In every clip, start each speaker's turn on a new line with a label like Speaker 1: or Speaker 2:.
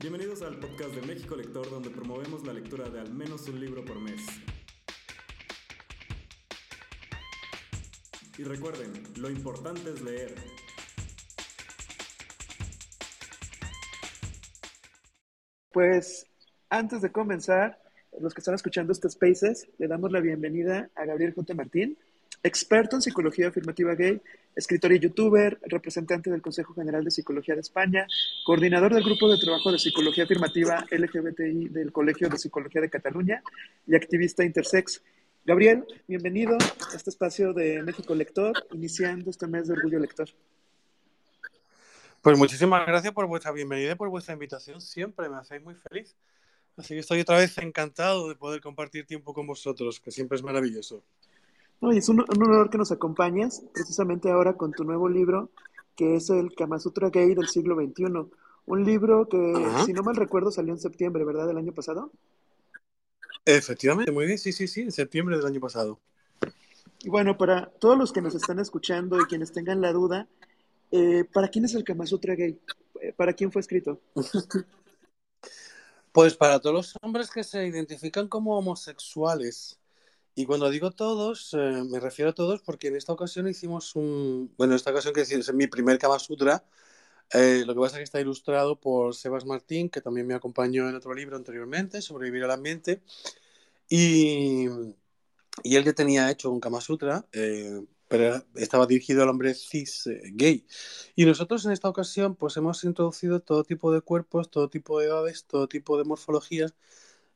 Speaker 1: Bienvenidos al podcast de México Lector, donde promovemos la lectura de al menos un libro por mes. Y recuerden, lo importante es leer.
Speaker 2: Pues antes de comenzar, los que están escuchando este Spaces, le damos la bienvenida a Gabriel J. Martín, experto en psicología afirmativa gay, escritor y youtuber, representante del Consejo General de Psicología de España, coordinador del Grupo de Trabajo de Psicología Afirmativa LGBTI del Colegio de Psicología de Cataluña y activista intersex. Gabriel, bienvenido a este espacio de México Lector, iniciando este mes de Orgullo Lector.
Speaker 3: Pues muchísimas gracias por vuestra bienvenida y por vuestra invitación. Siempre me hacéis muy feliz. Así que estoy otra vez encantado de poder compartir tiempo con vosotros, que siempre es maravilloso.
Speaker 2: No, y es un, un, honor que nos acompañes precisamente ahora con tu nuevo libro, que es el Kama Sutra Gay del siglo XXI. Un libro que, Ajá. si no mal recuerdo, salió en septiembre, ¿verdad? Del año pasado.
Speaker 3: Efectivamente, muy bien, sí, sí, sí, en septiembre del año pasado.
Speaker 2: Y bueno, para todos los que nos están escuchando y quienes tengan la duda, eh, ¿para quién es el Kama Sutra Gay? ¿Para quién fue escrito?
Speaker 3: Pues para todos los hombres que se identifican como homosexuales. Y cuando digo todos, eh, me refiero a todos porque en esta ocasión hicimos un. Bueno, en esta ocasión que es mi primer Kama Sutra. Eh, lo que pasa es que está ilustrado por Sebas Martín, que también me acompañó en otro libro anteriormente, Sobrevivir al Ambiente. Y, y él ya tenía hecho un Kama Sutra, eh, pero estaba dirigido al hombre cis eh, gay. Y nosotros en esta ocasión pues hemos introducido todo tipo de cuerpos, todo tipo de edades, todo tipo de morfologías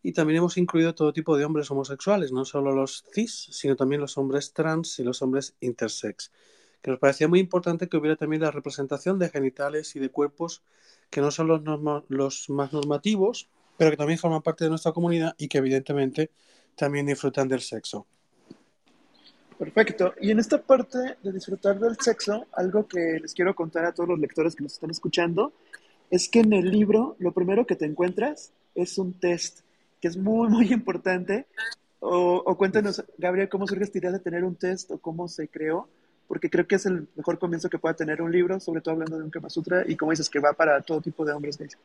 Speaker 3: y también hemos incluido todo tipo de hombres homosexuales, no solo los cis, sino también los hombres trans y los hombres intersex. Que nos parecía muy importante que hubiera también la representación de genitales y de cuerpos que no son los, los más normativos, pero que también forman parte de nuestra comunidad y que evidentemente también disfrutan del sexo.
Speaker 2: Perfecto. Y en esta parte de disfrutar del sexo, algo que les quiero contar a todos los lectores que nos están escuchando, es que en el libro lo primero que te encuentras es un test, que es muy, muy importante. O, o cuéntanos, Gabriel, cómo surge esta idea de tener un test o cómo se creó, porque creo que es el mejor comienzo que pueda tener un libro, sobre todo hablando de un Kama Sutra, y como dices, que va para todo tipo de hombres gays.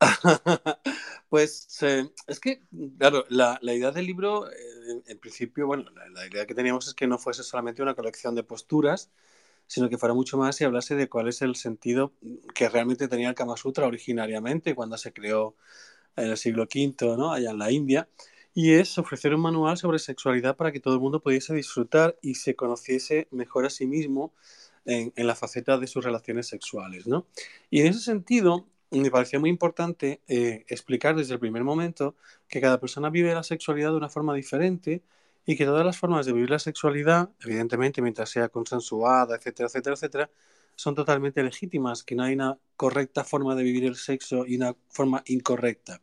Speaker 3: pues eh, es que, claro, la, la idea del libro, eh, en, principio, bueno, la, la, idea que teníamos es que no fuese solamente una colección de posturas, sino que fuera mucho más y hablase de cuál es el sentido que realmente tenía el Kama Sutra originariamente cuando se creó en el siglo V, ¿no? allá en la India, y es ofrecer un manual sobre sexualidad para que todo el mundo pudiese disfrutar y se conociese mejor a sí mismo en, en la faceta de sus relaciones sexuales, ¿no? Y en ese sentido, me parecía muy importante eh, explicar desde el primer momento que cada persona vive la sexualidad de una forma diferente y que todas las formas de vivir la sexualidad, evidentemente mientras sea consensuada, etcétera, etcétera, etcétera, son totalmente legítimas, que no hay una correcta forma de vivir el sexo y una forma incorrecta.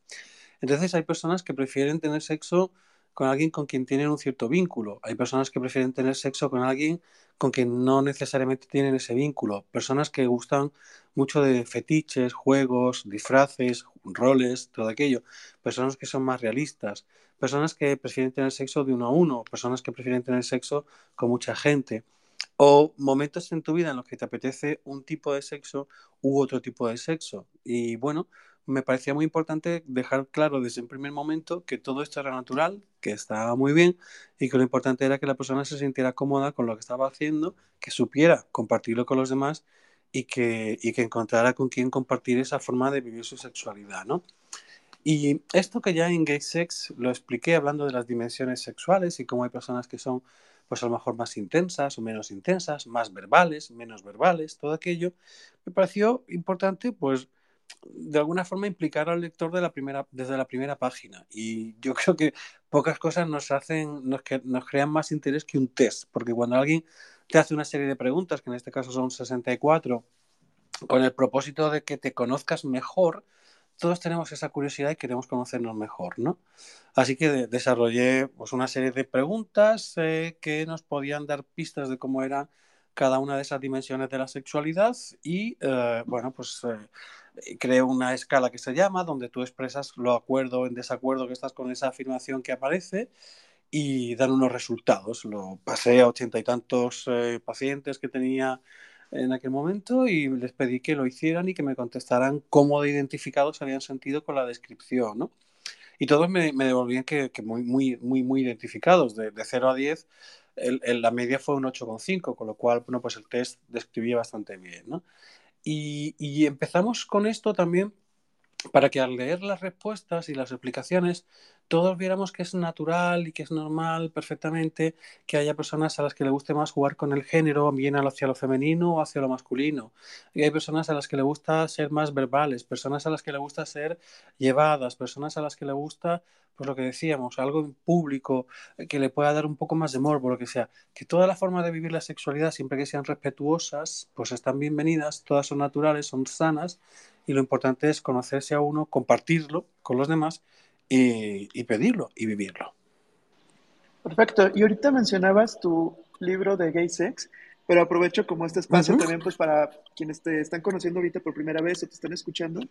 Speaker 3: Entonces hay personas que prefieren tener sexo con alguien con quien tienen un cierto vínculo. Hay personas que prefieren tener sexo con alguien con quien no necesariamente tienen ese vínculo. Personas que gustan mucho de fetiches, juegos, disfraces, roles, todo aquello. Personas que son más realistas. Personas que prefieren tener sexo de uno a uno. Personas que prefieren tener sexo con mucha gente. O momentos en tu vida en los que te apetece un tipo de sexo u otro tipo de sexo. Y bueno, me parecía muy importante dejar claro desde el primer momento que todo esto era natural, que estaba muy bien y que lo importante era que la persona se sintiera cómoda con lo que estaba haciendo, que supiera compartirlo con los demás y que, y que encontrara con quien compartir esa forma de vivir su sexualidad, ¿no? Y esto que ya en Gay Sex lo expliqué hablando de las dimensiones sexuales y cómo hay personas que son pues a lo mejor más intensas o menos intensas, más verbales, menos verbales, todo aquello, me pareció importante pues de alguna forma implicar al lector desde la primera página. Y yo creo que pocas cosas nos hacen, nos, nos crean más interés que un test, porque cuando alguien te hace una serie de preguntas, que en este caso son 64, con el propósito de que te conozcas mejor, todos tenemos esa curiosidad y queremos conocernos mejor, ¿no? Así que de desarrollé pues, una serie de preguntas eh, que nos podían dar pistas de cómo era cada una de esas dimensiones de la sexualidad y, eh, bueno, pues eh, creo una escala que se llama, donde tú expresas lo acuerdo o en desacuerdo que estás con esa afirmación que aparece y dan unos resultados. Lo pasé a ochenta y tantos eh, pacientes que tenía en aquel momento y les pedí que lo hicieran y que me contestaran cómo de identificados se habían sentido con la descripción, ¿no? Y todos me, devolvían que, muy, muy, muy, muy identificados, de, de 0 a 10, el, el, la media fue un 8,5, con lo cual, bueno, pues el test describía bastante bien, ¿no? Y, empezamos con esto también para que al leer las respuestas y las explicaciones todos viéramos que es natural y que es normal perfectamente que haya personas a las que le guste más jugar con el género, bien hacia lo femenino o hacia lo masculino. Y hay personas a las que le gusta ser más verbales, personas a las que le gusta ser llevadas, personas a las que le gusta, pues lo que decíamos, algo público que le pueda dar un poco más de morbo, lo que sea. Que todas las formas de vivir la sexualidad, siempre que sean respetuosas, pues están bienvenidas, todas son naturales, son sanas y lo importante es conocerse a uno, compartirlo con los demás y, y, pedirlo y vivirlo.
Speaker 2: Perfecto. Y ahorita mencionabas tu libro de gay sex, pero aprovecho como este espacio uh -huh. también pues para quienes te están conociendo ahorita por primera vez o te están escuchando,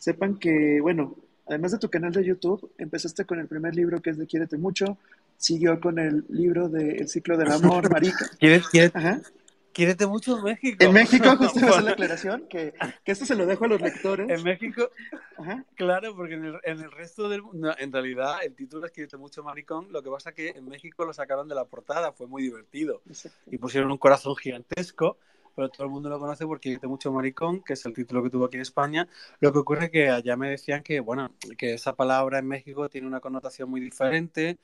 Speaker 2: sepan que, bueno, además de tu canal de YouTube, empezaste con el primer libro que es de Quiérete Mucho, siguió con el libro de El ciclo del amor, Marica.
Speaker 3: ¿Quieres, quieres, Ajá. Quiérete mucho México.
Speaker 2: En México, justo a hacer la aclaración, que, que, esto se lo dejo a los lectores.
Speaker 3: En México, Ajá. claro, porque en el, en el resto del mundo, en realidad el título es Quiérete mucho maricón, lo que pasa que en México lo sacaron de la portada, fue muy divertido. Y pusieron un corazón gigantesco, pero todo el mundo lo conoce porque Quiérete mucho maricón, que es el título que tuvo aquí en España. Lo que ocurre es que allá me decían que, bueno, que esa palabra en México tiene una connotación muy diferente,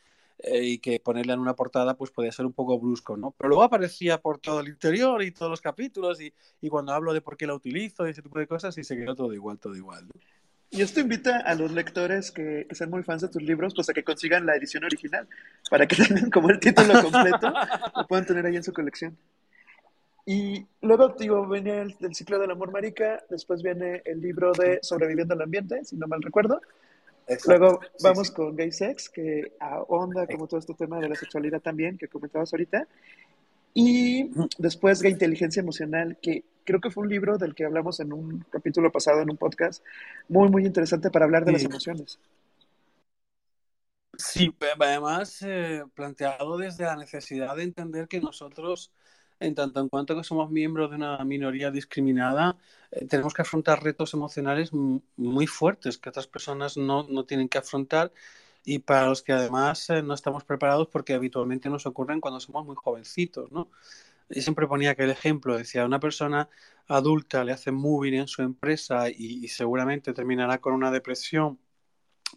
Speaker 3: eh, y que ponerla en una portada pues podía ser un poco brusco, ¿no? Pero luego aparecía por todo el interior y todos los capítulos y, y cuando hablo de por qué la utilizo y ese tipo de cosas y se quedó todo igual, todo igual. ¿no?
Speaker 2: Y esto invita a los lectores que, que, sean muy fans de tus libros, pues a que consigan la edición original, para que tengan como el título completo, lo puedan tener ahí en su colección. Y luego, digo, viene el, el ciclo del amor marica, después viene el libro de Sobreviviendo al ambiente, si no mal recuerdo, Exacto. Luego vamos sí, sí. con Gay Sex, que ahonda como todo este tema de la sexualidad también, que comentabas ahorita. Y después Gay Inteligencia Emocional, que creo que fue un libro del que hablamos en un capítulo pasado, en un podcast, muy, muy interesante para hablar de sí. las emociones.
Speaker 3: Sí, además eh, planteado desde la necesidad de entender que nosotros en tanto en cuanto que somos miembros de una minoría discriminada, eh, tenemos que afrontar retos emocionales muy fuertes que otras personas no, no, tienen que afrontar y para los que además eh, no estamos preparados porque habitualmente nos ocurren cuando somos muy jovencitos, ¿no? Y siempre ponía aquel ejemplo, decía, una persona adulta le hace muy bien en su empresa y, seguramente terminará con una depresión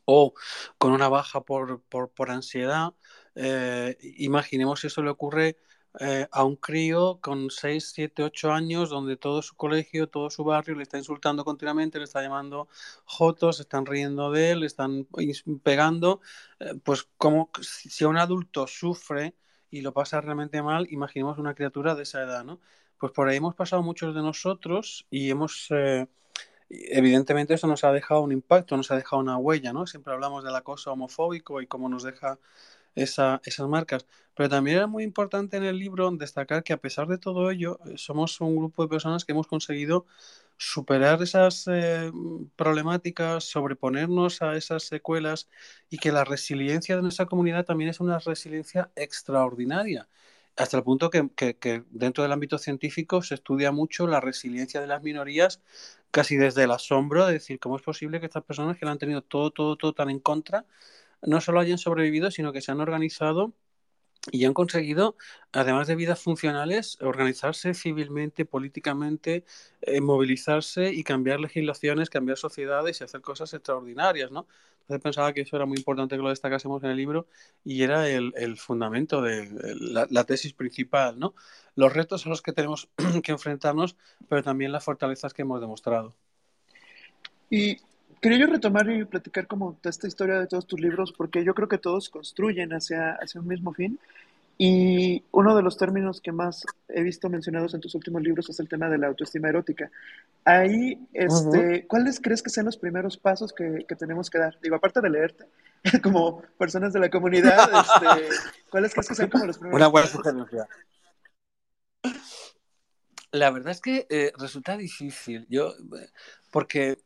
Speaker 3: o con una baja por, por, por ansiedad. Eh, imaginemos si eso le ocurre eh, a un crío con 6, 7, 8 años donde todo su colegio, todo su barrio le está insultando continuamente, le está llamando jotos, están riendo de él, le están pegando, eh, pues como si un adulto sufre y lo pasa realmente mal, imaginemos una criatura de esa edad, ¿no? Pues por ahí hemos pasado muchos de nosotros y hemos... Eh, evidentemente eso nos ha dejado un impacto, nos ha dejado una huella, ¿no? Siempre hablamos del acoso homofóbico y cómo nos deja esa, esas marcas. Pero también era muy importante en el libro destacar que a pesar de todo ello, eh, somos un grupo de personas que hemos conseguido superar esas eh, problemáticas, sobreponernos a esas secuelas y que la resiliencia de nuestra comunidad también es una resiliencia extraordinaria. Hasta el punto que dentro del ámbito científico se estudia mucho la resiliencia de las minorías, casi desde el asombro de decir cómo es posible que estas personas que lo han tenido todo, todo, todo tan en contra, no solo hayan sobrevivido, sino que se han organizado y han conseguido, además de vidas funcionales, organizarse civilmente, políticamente, eh, movilizarse y cambiar legislaciones, cambiar sociedades y hacer cosas extraordinarias, ¿no? Entonces pensaba que eso era muy importante que lo destacásemos en el libro y era el, fundamento de la, la, tesis principal, ¿no? Los retos a los que tenemos que enfrentarnos, pero también las fortalezas que hemos demostrado.
Speaker 2: Y quería yo retomar y platicar como esta historia de todos tus libros, porque yo creo que todos construyen hacia, hacia un mismo fin. Y uno de los términos que más he visto mencionados en tus últimos libros es el tema de la autoestima erótica. Ahí, este, uh -huh. ¿cuáles crees que sean los primeros pasos que, que, tenemos que dar? Digo, aparte de leerte, como personas de la comunidad, este, ¿cuáles crees que sean como los primeros
Speaker 3: Una buena
Speaker 2: pasos?
Speaker 3: sugerencia. La verdad es que eh, resulta difícil. Yo, porque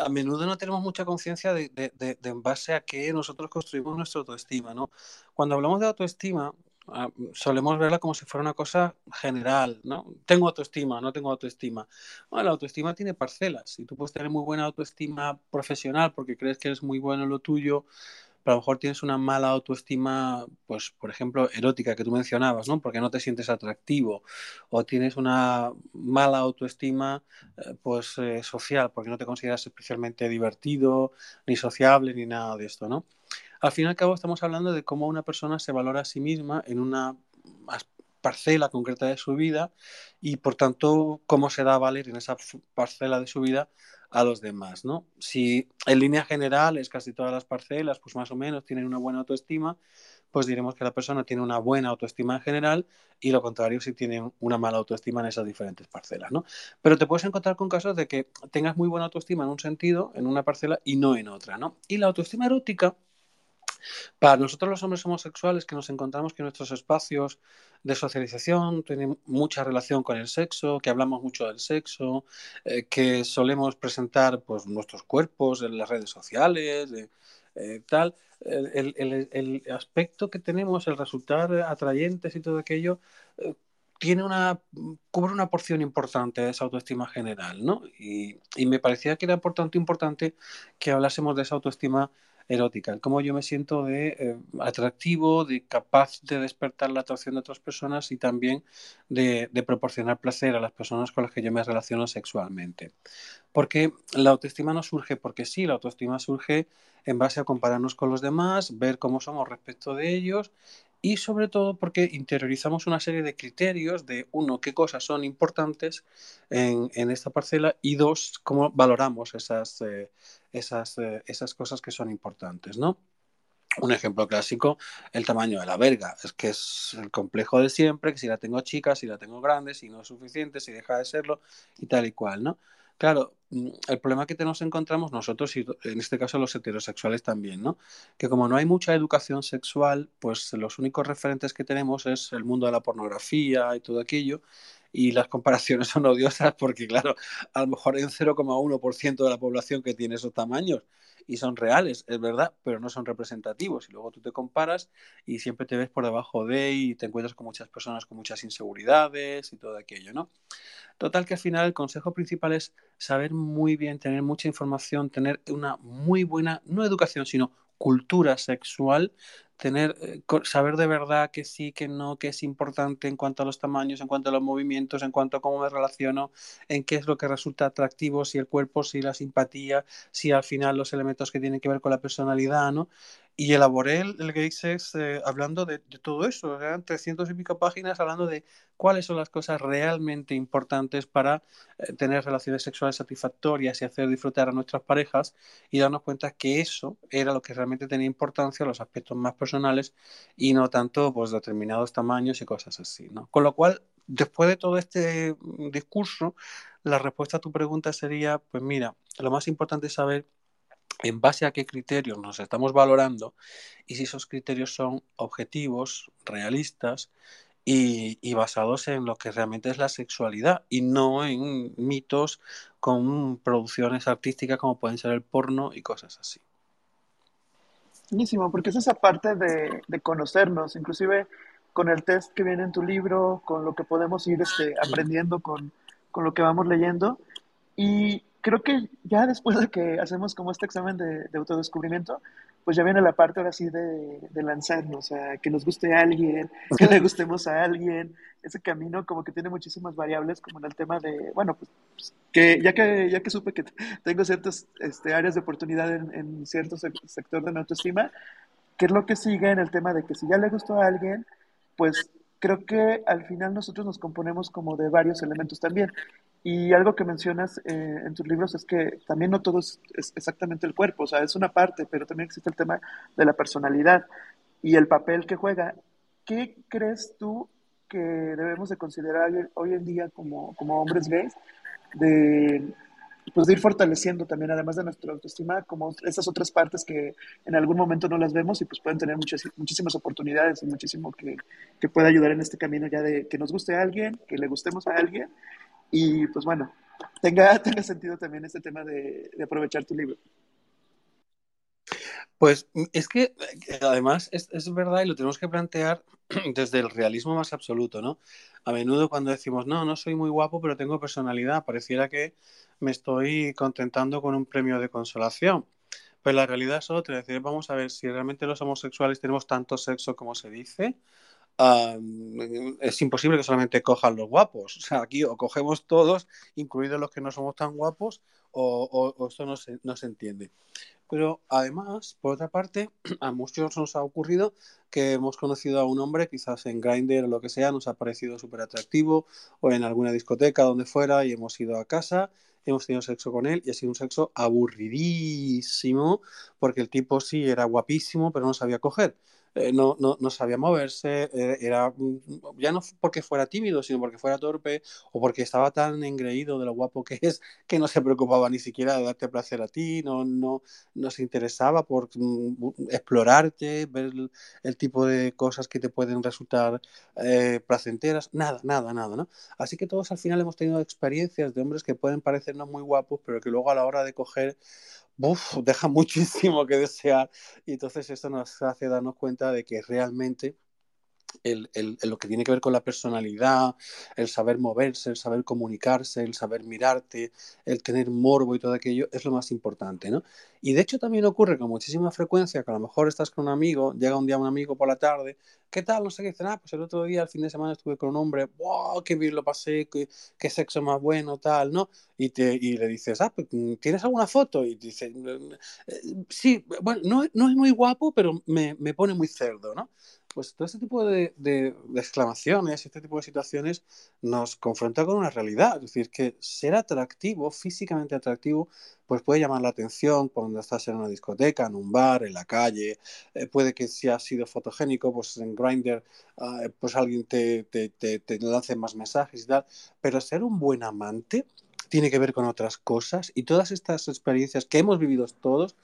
Speaker 3: a menudo no tenemos mucha conciencia de, de, de, de, en base a qué nosotros construimos nuestra autoestima, ¿no? Cuando hablamos de autoestima, ah, solemos verla como si fuera una cosa general, ¿no? Tengo autoestima, no tengo autoestima. Bueno, la autoestima tiene parcelas y tú puedes tener muy buena autoestima profesional porque crees que eres muy bueno en lo tuyo, pero a lo mejor tienes una mala autoestima, pues, por ejemplo, erótica que tú mencionabas, ¿no? Porque no te sientes atractivo, o tienes una mala autoestima, eh, pues, eh, social, porque no te consideras especialmente divertido, ni sociable, ni nada de esto, ¿no? Al fin y al cabo estamos hablando de cómo una persona se valora a sí misma en una parcela concreta de su vida y por tanto cómo se da a valer en esa parcela de su vida a los demás, ¿no? Si en línea general es casi todas las parcelas, pues más o menos tienen una buena autoestima, pues diremos que la persona tiene una buena autoestima en general y lo contrario si tiene una mala autoestima en esas diferentes parcelas, ¿no? Pero te puedes encontrar con casos de que tengas muy buena autoestima en un sentido, en una parcela y no en otra, ¿no? Y la autoestima erótica para nosotros los hombres homosexuales que nos encontramos que nuestros espacios de socialización tienen mucha relación con el sexo, que hablamos mucho del sexo, eh, que solemos presentar pues, nuestros cuerpos en las redes sociales, eh, tal, el, aspecto que tenemos, el resultar atrayentes y todo aquello, eh, tiene una, cubre una porción importante de esa autoestima general, ¿no? Y, y me parecía que era importante, importante que hablásemos de esa autoestima erótica, cómo yo me siento de eh, atractivo, de capaz de despertar la atracción de otras personas y también de, de, proporcionar placer a las personas con las que yo me relaciono sexualmente. Porque la autoestima no surge porque sí, la autoestima surge en base a compararnos con los demás, ver cómo somos respecto de ellos y sobre todo porque interiorizamos una serie de criterios de, uno, qué cosas son importantes en, en esta parcela y dos, cómo valoramos esas, eh, esas, eh, esas cosas que son importantes, ¿no? Un ejemplo clásico, el tamaño de la verga. Es que es el complejo de siempre, que si la tengo chica, si la tengo grande, si no es suficiente, si deja de serlo y tal y cual, ¿no? Claro, mm, el problema que nos encontramos nosotros, y en este caso los heterosexuales también, ¿no? Que como no hay mucha educación sexual, pues los únicos referentes que tenemos es el mundo de la pornografía y todo aquello, y las comparaciones son odiosas porque, claro, a lo mejor hay un 0,1% de la población que tiene esos tamaños y son reales, es verdad, pero no son representativos. Y luego tú te comparas y siempre te ves por debajo de y te encuentras con muchas personas con muchas inseguridades y todo aquello, ¿no? Total que al final el consejo principal es saber muy bien, tener mucha información, tener una muy buena, no educación, sino cultura sexual tener, eh, saber de verdad que sí, que no, que es importante en cuanto a los tamaños, en cuanto a los movimientos, en cuanto a cómo me relaciono, en qué es lo que resulta atractivo, si el cuerpo, si la simpatía, si al final los elementos que tienen que ver con la personalidad, ¿no? Y elaboré el, el Gates eh, hablando de, de, todo eso, eran 300 y pico páginas hablando de cuáles son las cosas realmente importantes para eh, tener relaciones sexuales satisfactorias y hacer disfrutar a nuestras parejas y darnos cuenta que eso era lo que realmente tenía importancia, los aspectos más personales y no tanto pues determinados tamaños y cosas así, ¿no? Con lo cual, después de todo este discurso, la respuesta a tu pregunta sería, pues mira, lo más importante es saber en base a qué criterios nos estamos valorando y si esos criterios son objetivos, realistas y, basados en lo que realmente es la sexualidad y no en mitos con producciones artísticas como pueden ser el porno y cosas así.
Speaker 2: Buenísimo, porque es esa parte de, de conocernos, inclusive con el test que viene en tu libro, con lo que podemos ir este, aprendiendo con, con lo que vamos leyendo. Y creo que ya después de que hacemos como este examen de, de autodescubrimiento, pues ya viene la parte ahora sí de, de, lanzarnos, o sea, que nos guste a alguien, que le gustemos a alguien, ese camino como que tiene muchísimas variables, como en el tema de, bueno, pues que ya que, ya que supe que tengo ciertas este, áreas de oportunidad en, en cierto sector de mi autoestima, ¿qué es lo que sigue en el tema de que si ya le gustó a alguien, pues creo que al final nosotros nos componemos como de varios elementos también. Y algo que mencionas eh, en tus libros es que también no todo es, es, exactamente el cuerpo, o sea, es una parte, pero también existe el tema de la personalidad y el papel que juega. ¿Qué crees tú que debemos de considerar hoy en día como, como hombres gays? De, pues de ir fortaleciendo también, además de nuestra autoestima, como esas otras partes que en algún momento no las vemos y pues pueden tener muchas, muchísimas oportunidades y muchísimo que, que puede ayudar en este camino ya de que nos guste a alguien, que le gustemos a alguien y pues bueno, tenga, tenga sentido también este tema de, aprovechar tu libro.
Speaker 3: Pues es que además es, es, verdad y lo tenemos que plantear desde el realismo más absoluto, ¿no? A menudo cuando decimos, no, no soy muy guapo, pero tengo personalidad, pareciera que me estoy contentando con un premio de consolación. Pero la realidad es otra, es decir, vamos a ver si realmente los homosexuales tenemos tanto sexo como se dice, es imposible que solamente cojan los guapos. O sea, aquí o cogemos todos, incluidos los que no somos tan guapos, o, o, esto no se, no se entiende. Pero además, por otra parte, a muchos nos ha ocurrido que hemos conocido a un hombre, quizás en Grindr o lo que sea, nos ha parecido súper atractivo, o en alguna discoteca, donde fuera, y hemos ido a casa, hemos tenido sexo con él, y ha sido un sexo aburridísimo, porque el tipo sí era guapísimo, pero no sabía coger. Eh, no, no, no, sabía moverse, eh, era mm, ya no porque fuera tímido, sino porque fuera torpe o porque estaba tan engreído de lo guapo que es que no se preocupaba ni siquiera de darte placer a ti, no, no, no se interesaba por mm, explorarte, ver el, tipo de cosas que te pueden resultar eh, placenteras, nada, nada, nada, ¿no? Así que todos al final hemos tenido experiencias de hombres que pueden parecernos muy guapos, pero que luego a la hora de coger deja muchísimo que desear. Y entonces esto nos hace darnos cuenta de que realmente el, el, lo que tiene que ver con la personalidad, el saber moverse, el saber comunicarse, el saber mirarte, el tener morbo y todo aquello es lo más importante, ¿no? Y de hecho también ocurre con muchísima frecuencia que a lo mejor estás con un amigo, llega un día un amigo por la tarde, ¿qué tal? No sé qué dicen, ah, pues el otro día, el fin de semana estuve con un hombre, wow, qué bien lo pasé, qué, qué sexo más bueno, tal, ¿no? Y, te, y le dices, ah, pues, ¿tienes alguna foto? Y dice, eh, sí, bueno, no, no es muy guapo, pero me, me pone muy cerdo, ¿no? Pues todo este tipo de, de, de, exclamaciones, este tipo de situaciones nos confronta con una realidad. Es decir, que ser atractivo, físicamente atractivo, pues puede llamar la atención cuando estás en una discoteca, en un bar, en la calle. Eh, puede que si has sido fotogénico, pues en Grindr, uh, pues alguien te, te, te, te lance más mensajes y tal. Pero ser un buen amante tiene que ver con otras cosas y todas estas experiencias que hemos vivido todos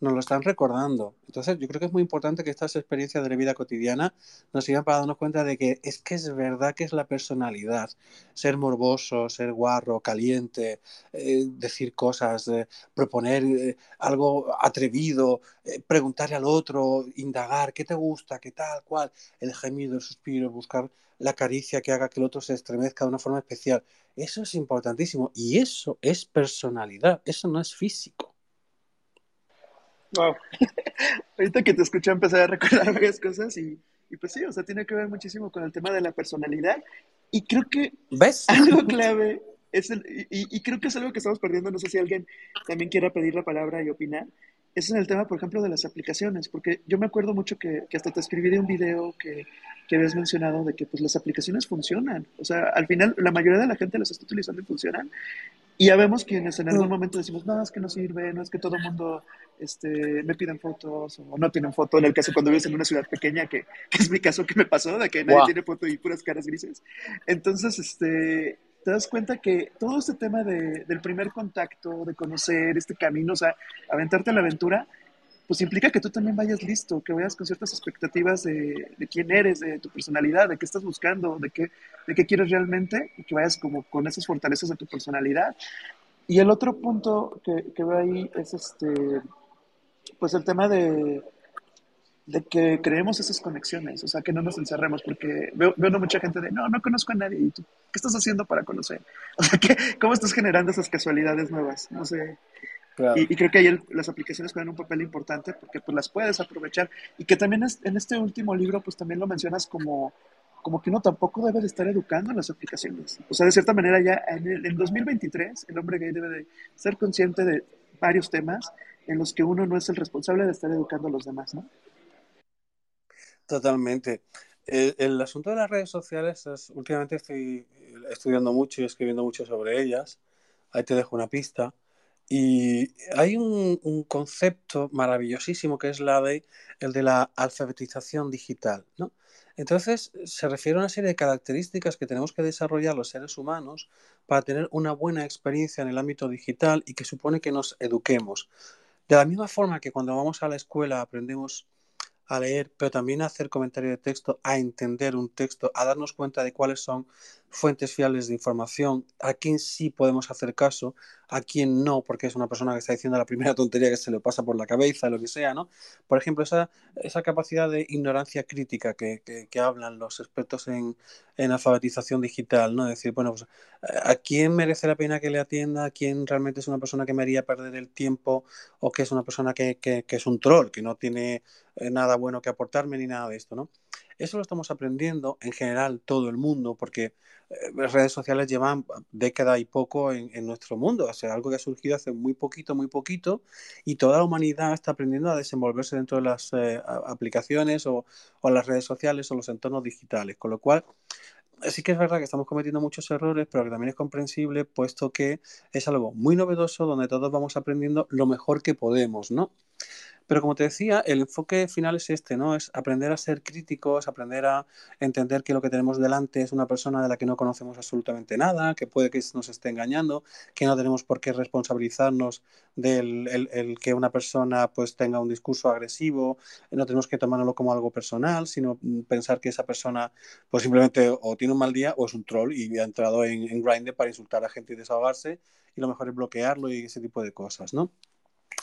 Speaker 3: nos lo están recordando. Entonces, yo creo que es muy importante que estas experiencias de la vida cotidiana nos sirvan para darnos cuenta de que es que es verdad que es la personalidad. Ser morboso, ser guarro, caliente, eh, decir cosas, eh, proponer eh, algo atrevido, preguntarle al otro, indagar qué te gusta, qué tal, cual, el gemido, el suspiro, buscar la caricia que haga que el otro se estremezca de una forma especial. Eso es importantísimo y eso es personalidad, eso no es físico.
Speaker 2: Wow. Ahorita que te escuché empezar a recordar varias cosas y, y, pues sí, o sea, tiene que ver muchísimo con el tema de la personalidad. Y creo que
Speaker 3: ¿Ves?
Speaker 2: algo clave es el, y, y, creo que es algo que estamos perdiendo. No sé si alguien también quiera pedir la palabra y opinar. Es en el tema, por ejemplo, de las aplicaciones, porque yo me acuerdo mucho que, que hasta te escribí de un video que, que, habías mencionado de que pues, las aplicaciones funcionan. O sea, al final la mayoría de la gente las está utilizando y funcionan. Y ya vemos quienes en algún momento decimos, no, es que no sirve, no es que todo el mundo este, me piden fotos o no tienen foto. En el caso cuando vives en una ciudad pequeña, que, que es mi caso que me pasó, de que nadie wow. tiene foto y puras caras grises. Entonces, este, te das cuenta que todo este tema de, del primer contacto, de conocer este camino, o sea, aventarte a la aventura, pues implica que tú también vayas listo, que vayas con ciertas expectativas de, quién eres, de tu personalidad, de qué estás buscando, de qué, de qué quieres realmente, y que vayas como con esas fortalezas de tu personalidad. Y el otro punto que, veo ahí es este, pues el tema de, que creemos esas conexiones, o sea, que no nos encerremos, porque veo, veo mucha gente de, no, no conozco a nadie, ¿y tú qué estás haciendo para conocer? O sea, ¿qué, ¿cómo estás generando esas casualidades nuevas? No sé. Claro. Y, y, creo que ahí el, las aplicaciones juegan un papel importante porque pues las puedes aprovechar y que también es, en este último libro pues también lo mencionas como, como que uno tampoco debe de estar educando en las aplicaciones. O sea, de cierta manera ya en el en 2023 el hombre gay debe de ser consciente de varios temas en los que uno no es el responsable de estar educando a los demás, ¿no?
Speaker 3: Totalmente. El, el asunto de las redes sociales es, últimamente estoy estudiando mucho y escribiendo mucho sobre ellas. Ahí te dejo una pista. Y hay un, concepto maravillosísimo que es el de la alfabetización digital, ¿no? Entonces, se refiere a una serie de características que tenemos que desarrollar los seres humanos para tener una buena experiencia en el ámbito digital y que supone que nos eduquemos. De la misma forma que cuando vamos a la escuela aprendemos a leer, pero también a hacer comentario de texto, a entender un texto, a darnos cuenta de cuáles son fuentes fiables de información, a quién sí podemos hacer caso, a quién no, porque es una persona que está diciendo la primera tontería que se le pasa por la cabeza, lo que sea, ¿no? Por ejemplo, esa, esa capacidad de ignorancia crítica que, que, hablan los expertos en, en, alfabetización digital, ¿no? decir, bueno, pues, ¿a quién merece la pena que le atienda? ¿A quién realmente es una persona que me haría perder el tiempo? ¿O que es una persona que, que es un troll, que no tiene eh, nada bueno que aportarme ni nada de esto, ¿no? Eso lo estamos aprendiendo en general todo el mundo porque eh, las redes sociales llevan década y poco en, nuestro mundo, o sea, algo que ha surgido hace muy poquito, muy poquito, y toda la humanidad está aprendiendo a desenvolverse dentro de las eh, aplicaciones o, o, las redes sociales o los entornos digitales, con lo cual sí que es verdad que estamos cometiendo muchos errores, pero que también es comprensible, puesto que es algo muy novedoso donde todos vamos aprendiendo lo mejor que podemos, ¿no? Pero como te decía, el enfoque final es este, ¿no? Es aprender a ser críticos, aprender a entender que lo que tenemos delante es una persona de la que no conocemos absolutamente nada, que puede que nos esté engañando, que no tenemos por qué responsabilizarnos del el, que una persona pues tenga un discurso agresivo, no tenemos que tomárnoslo como algo personal, sino pensar que esa persona pues simplemente o tiene un mal día o es un troll y ha entrado en, en Grindr para insultar a gente y desahogarse y lo mejor es bloquearlo y ese tipo de cosas, ¿no?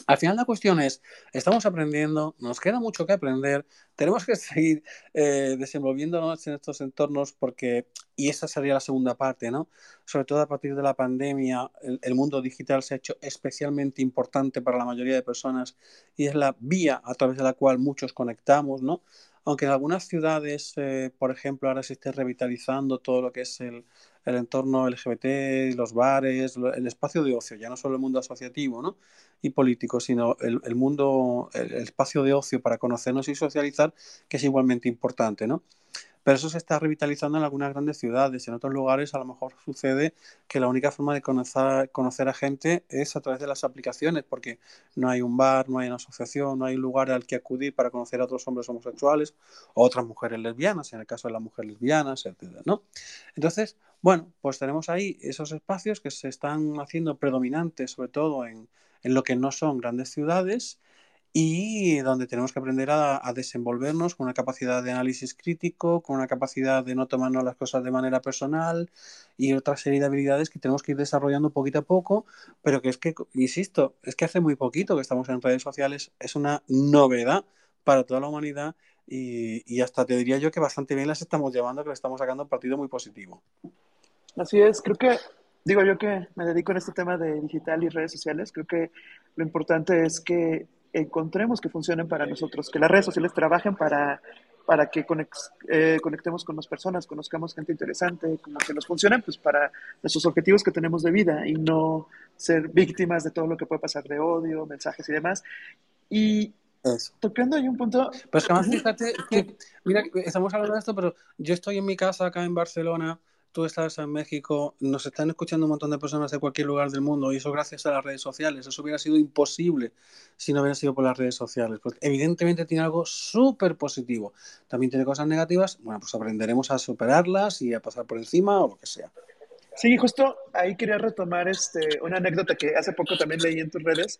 Speaker 3: Al final la cuestión es, estamos aprendiendo, nos queda mucho que aprender, tenemos que seguir eh, desenvolviéndonos en estos entornos porque, y esa sería la segunda parte, ¿no? Sobre todo a partir de la pandemia, el, mundo digital se ha hecho especialmente importante para la mayoría de personas y es la vía a través de la cual muchos conectamos, ¿no? Aunque en algunas ciudades, eh, por ejemplo, ahora se esté revitalizando todo lo que es el, el entorno LGBT, los bares, el espacio de ocio, ya no solo el mundo asociativo ¿no? y político, sino el, el mundo, el, espacio de ocio para conocernos y socializar, que es igualmente importante, ¿no? Pero eso se está revitalizando en algunas grandes ciudades. En otros lugares a lo mejor sucede que la única forma de conocer, conocer a gente es a través de las aplicaciones, porque no hay un bar, no hay una asociación, no hay un lugar al que acudir para conocer a otros hombres homosexuales o otras mujeres lesbianas, en el caso de las mujeres lesbianas, etc. ¿no? Entonces, bueno, pues tenemos ahí esos espacios que se están haciendo predominantes, sobre todo en, en lo que no son grandes ciudades y donde tenemos que aprender a, desenvolvernos con una capacidad de análisis crítico, con una capacidad de no tomarnos las cosas de manera personal y otra serie de habilidades que tenemos que ir desarrollando poquito a poco, pero que es que, insisto, es que hace muy poquito que estamos en redes sociales, es una novedad para toda la humanidad y, y hasta te diría yo que bastante bien las estamos llevando, que le estamos sacando un partido muy positivo.
Speaker 2: Así es, creo que, digo yo que me dedico en este tema de digital y redes sociales, creo que lo importante es que encontremos que funcionen para nosotros, que las redes sociales trabajen para, para que eh, conectemos con las personas, conozcamos gente interesante, como que nos funcionen pues para nuestros objetivos que tenemos de vida y no ser víctimas de todo lo que puede pasar de odio, mensajes y demás. Y tocando ahí un punto...
Speaker 3: Pues que más fíjate que, mira, estamos hablando de esto, pero yo estoy en mi casa acá en Barcelona tú estás en México, nos están escuchando un montón de personas de cualquier lugar del mundo y eso gracias a las redes sociales. Eso hubiera sido imposible si no hubiera sido por las redes sociales. Evidentemente tiene algo súper positivo. También tiene cosas negativas. Bueno, pues aprenderemos a superarlas y a pasar por encima o lo que sea.
Speaker 2: Sí, justo ahí quería retomar este, una anécdota que hace poco también leí en tus redes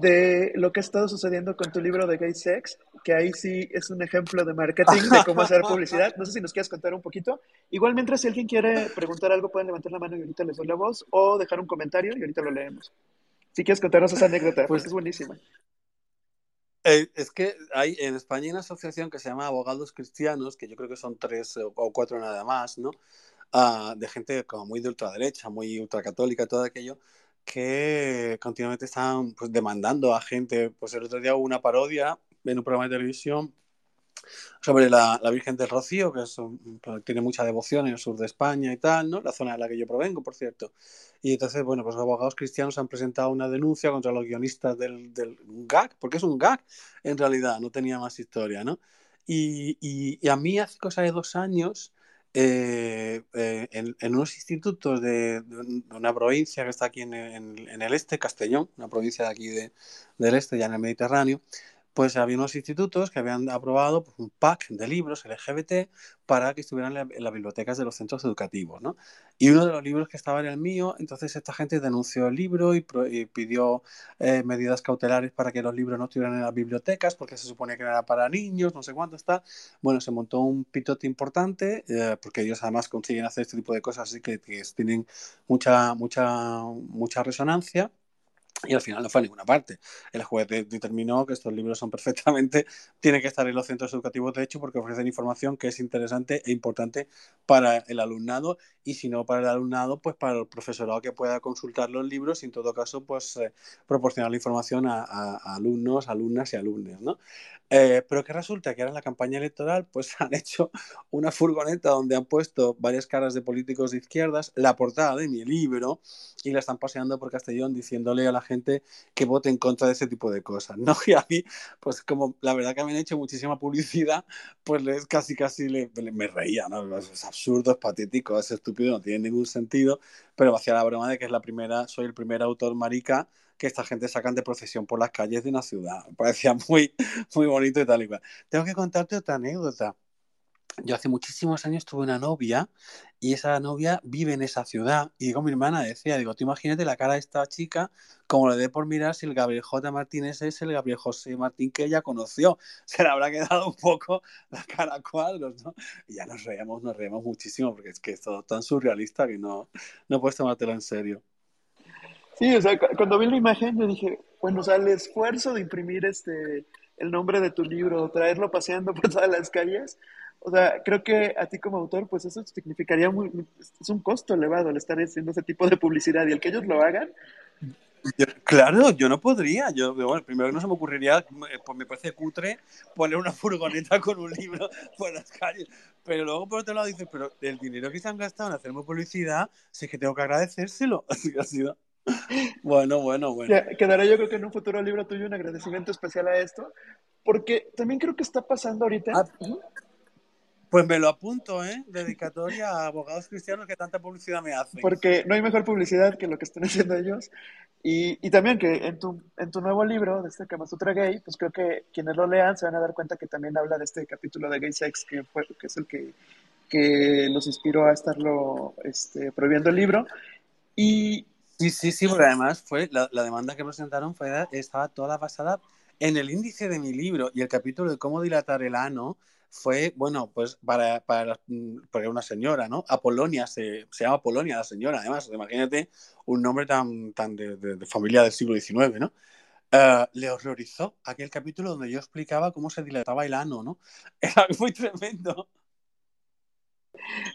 Speaker 2: de lo que ha estado sucediendo con tu libro de Gay Sex, que ahí sí es un ejemplo de marketing, de cómo hacer publicidad. No sé si nos quieres contar un poquito. Igual, mientras si alguien quiere preguntar algo, pueden levantar la mano y ahorita les doy la voz, o dejar un comentario y ahorita lo leemos. Si quieres contarnos esa anécdota, pues es buenísima.
Speaker 3: Eh, es que hay en España una asociación que se llama Abogados Cristianos, que yo creo que son tres o cuatro nada más, ¿no? Ah, de gente como muy de ultraderecha, muy ultracatólica, todo aquello, que continuamente están pues, demandando a gente. Pues el otro día hubo una parodia en un programa de televisión sobre la, la Virgen del Rocío, que pues, tiene mucha devoción en el sur de España y tal, ¿no? La zona de la que yo provengo, por cierto. Y entonces, bueno, pues los abogados cristianos han presentado una denuncia contra los guionistas del, del gag, porque es un gag, en realidad, no tenía más historia, ¿no? Y, y, y a mí hace cosa de dos años eh, eh, en, unos institutos de, una provincia que está aquí en, el este, Castellón, una provincia de aquí del este, ya en el Mediterráneo, pues había unos institutos que habían aprobado pues, un pack de libros LGBT para que estuvieran en las bibliotecas de los centros educativos, ¿no? Y uno de los libros que estaba era el mío, entonces esta gente denunció el libro y, pidió eh, medidas cautelares para que los libros no estuvieran en las bibliotecas, porque se supone que era para niños, no sé cuánto está. Bueno, se montó un pitote importante, eh, porque ellos además consiguen hacer este tipo de cosas, así que, que tienen mucha, mucha, mucha resonancia y al final no fue a ninguna parte. El juez determinó que estos libros son perfectamente, tienen que estar en los centros educativos de hecho porque ofrecen información que es interesante e importante para el alumnado y si no para el alumnado, pues para el profesorado que pueda consultar los libros y en todo caso, pues eh, proporcionar la información a, alumnos, alumnas y alumnos, ¿no? Eh, pero que resulta que ahora en la campaña electoral, pues han hecho una furgoneta donde han puesto varias caras de políticos de izquierdas, la portada de mi libro y la están paseando por Castellón diciéndole a la gente que vote en contra de ese tipo de cosas, ¿no? Y a mí, pues como la verdad que me han hecho muchísima publicidad, pues les, casi casi me reía, ¿no? Es absurdo, es patético, es estúpido, no tiene ningún sentido, pero hacía la broma de que es la primera, soy el primer autor marica que esta gente sacan de procesión por las calles de una ciudad. Me parecía muy, muy bonito y tal y cual. Tengo que contarte otra anécdota. Yo hace muchísimos años tuve una novia y esa novia vive en esa ciudad. Y digo, mi hermana decía, digo, tú imagínate la cara de esta chica, como le dé por mirar si el Gabriel J. Martínez es el Gabriel José Martín que ella conoció. Se le habrá quedado un poco la cara a cuadros, ¿no? Y ya nos reíamos, nos reíamos muchísimo porque es que es todo tan surrealista que no, no puedes tomártelo en serio.
Speaker 2: Sí, o sea, cuando vi la imagen yo dije, bueno, o sea, el esfuerzo de imprimir este el nombre de tu libro, traerlo paseando por todas las calles, o sea, creo que a ti como autor, pues eso significaría muy, es un costo elevado el estar haciendo ese tipo de publicidad y el que ellos lo hagan.
Speaker 3: claro, yo no podría. Yo, bueno, primero no se me ocurriría, pues me parece cutre poner una furgoneta con un libro por las calles. Pero luego por otro lado dices, pero el dinero que se han gastado en hacerme publicidad, sí que tengo que agradecérselo. Así que ha sido. Bueno, bueno, bueno.
Speaker 2: quedará yo creo que en un futuro libro tuyo un agradecimiento especial a esto, porque también creo que está pasando ahorita. Ah,
Speaker 3: pues me lo apunto, ¿eh? Dedicatoria a abogados cristianos que tanta publicidad me hacen.
Speaker 2: Porque no hay mejor publicidad que lo que están haciendo ellos. Y, y también que en tu, en tu nuevo libro, de este Kama Sutra Gay, pues creo que quienes lo lean se van a dar cuenta que también habla de este capítulo de Gay Sex, que, fue, que es el que, que los inspiró a estarlo este, prohibiendo el libro. Y,
Speaker 3: Sí, sí, sí, porque además fue la, la demanda que presentaron fue, estaba toda basada en el índice de mi libro y el capítulo de cómo dilatar el ano fue, bueno, pues para, para, para una señora, ¿no? Apolonia, se, se llama Apolonia la señora, además, imagínate un nombre tan, tan de, de, familia del siglo XIX, ¿no? Uh, le horrorizó aquel capítulo donde yo explicaba cómo se dilataba el ano, ¿no? Era muy tremendo.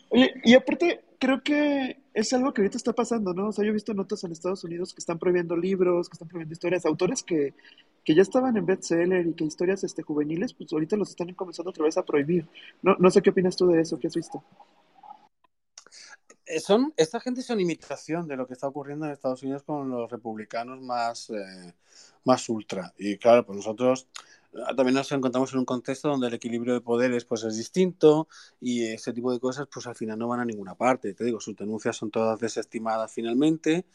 Speaker 2: Oye, y aparte, creo que es algo que ahorita está pasando, ¿no? O sea, yo he visto notas en Estados Unidos que están prohibiendo libros, que están prohibiendo historias, autores que, que ya estaban en bestseller y que historias este, juveniles, pues ahorita los están comenzando otra vez a prohibir. No, no sé qué opinas tú de eso, ¿qué has visto?
Speaker 3: Eh, son, esta gente son imitación de lo que está ocurriendo en Estados Unidos con los republicanos más, eh, más ultra. Y claro, pues nosotros Ah, también nos encontramos en un contexto donde el equilibrio de poderes pues es distinto y ese tipo de cosas pues al final no van a ninguna parte. Te digo, sus denuncias son todas desestimadas finalmente,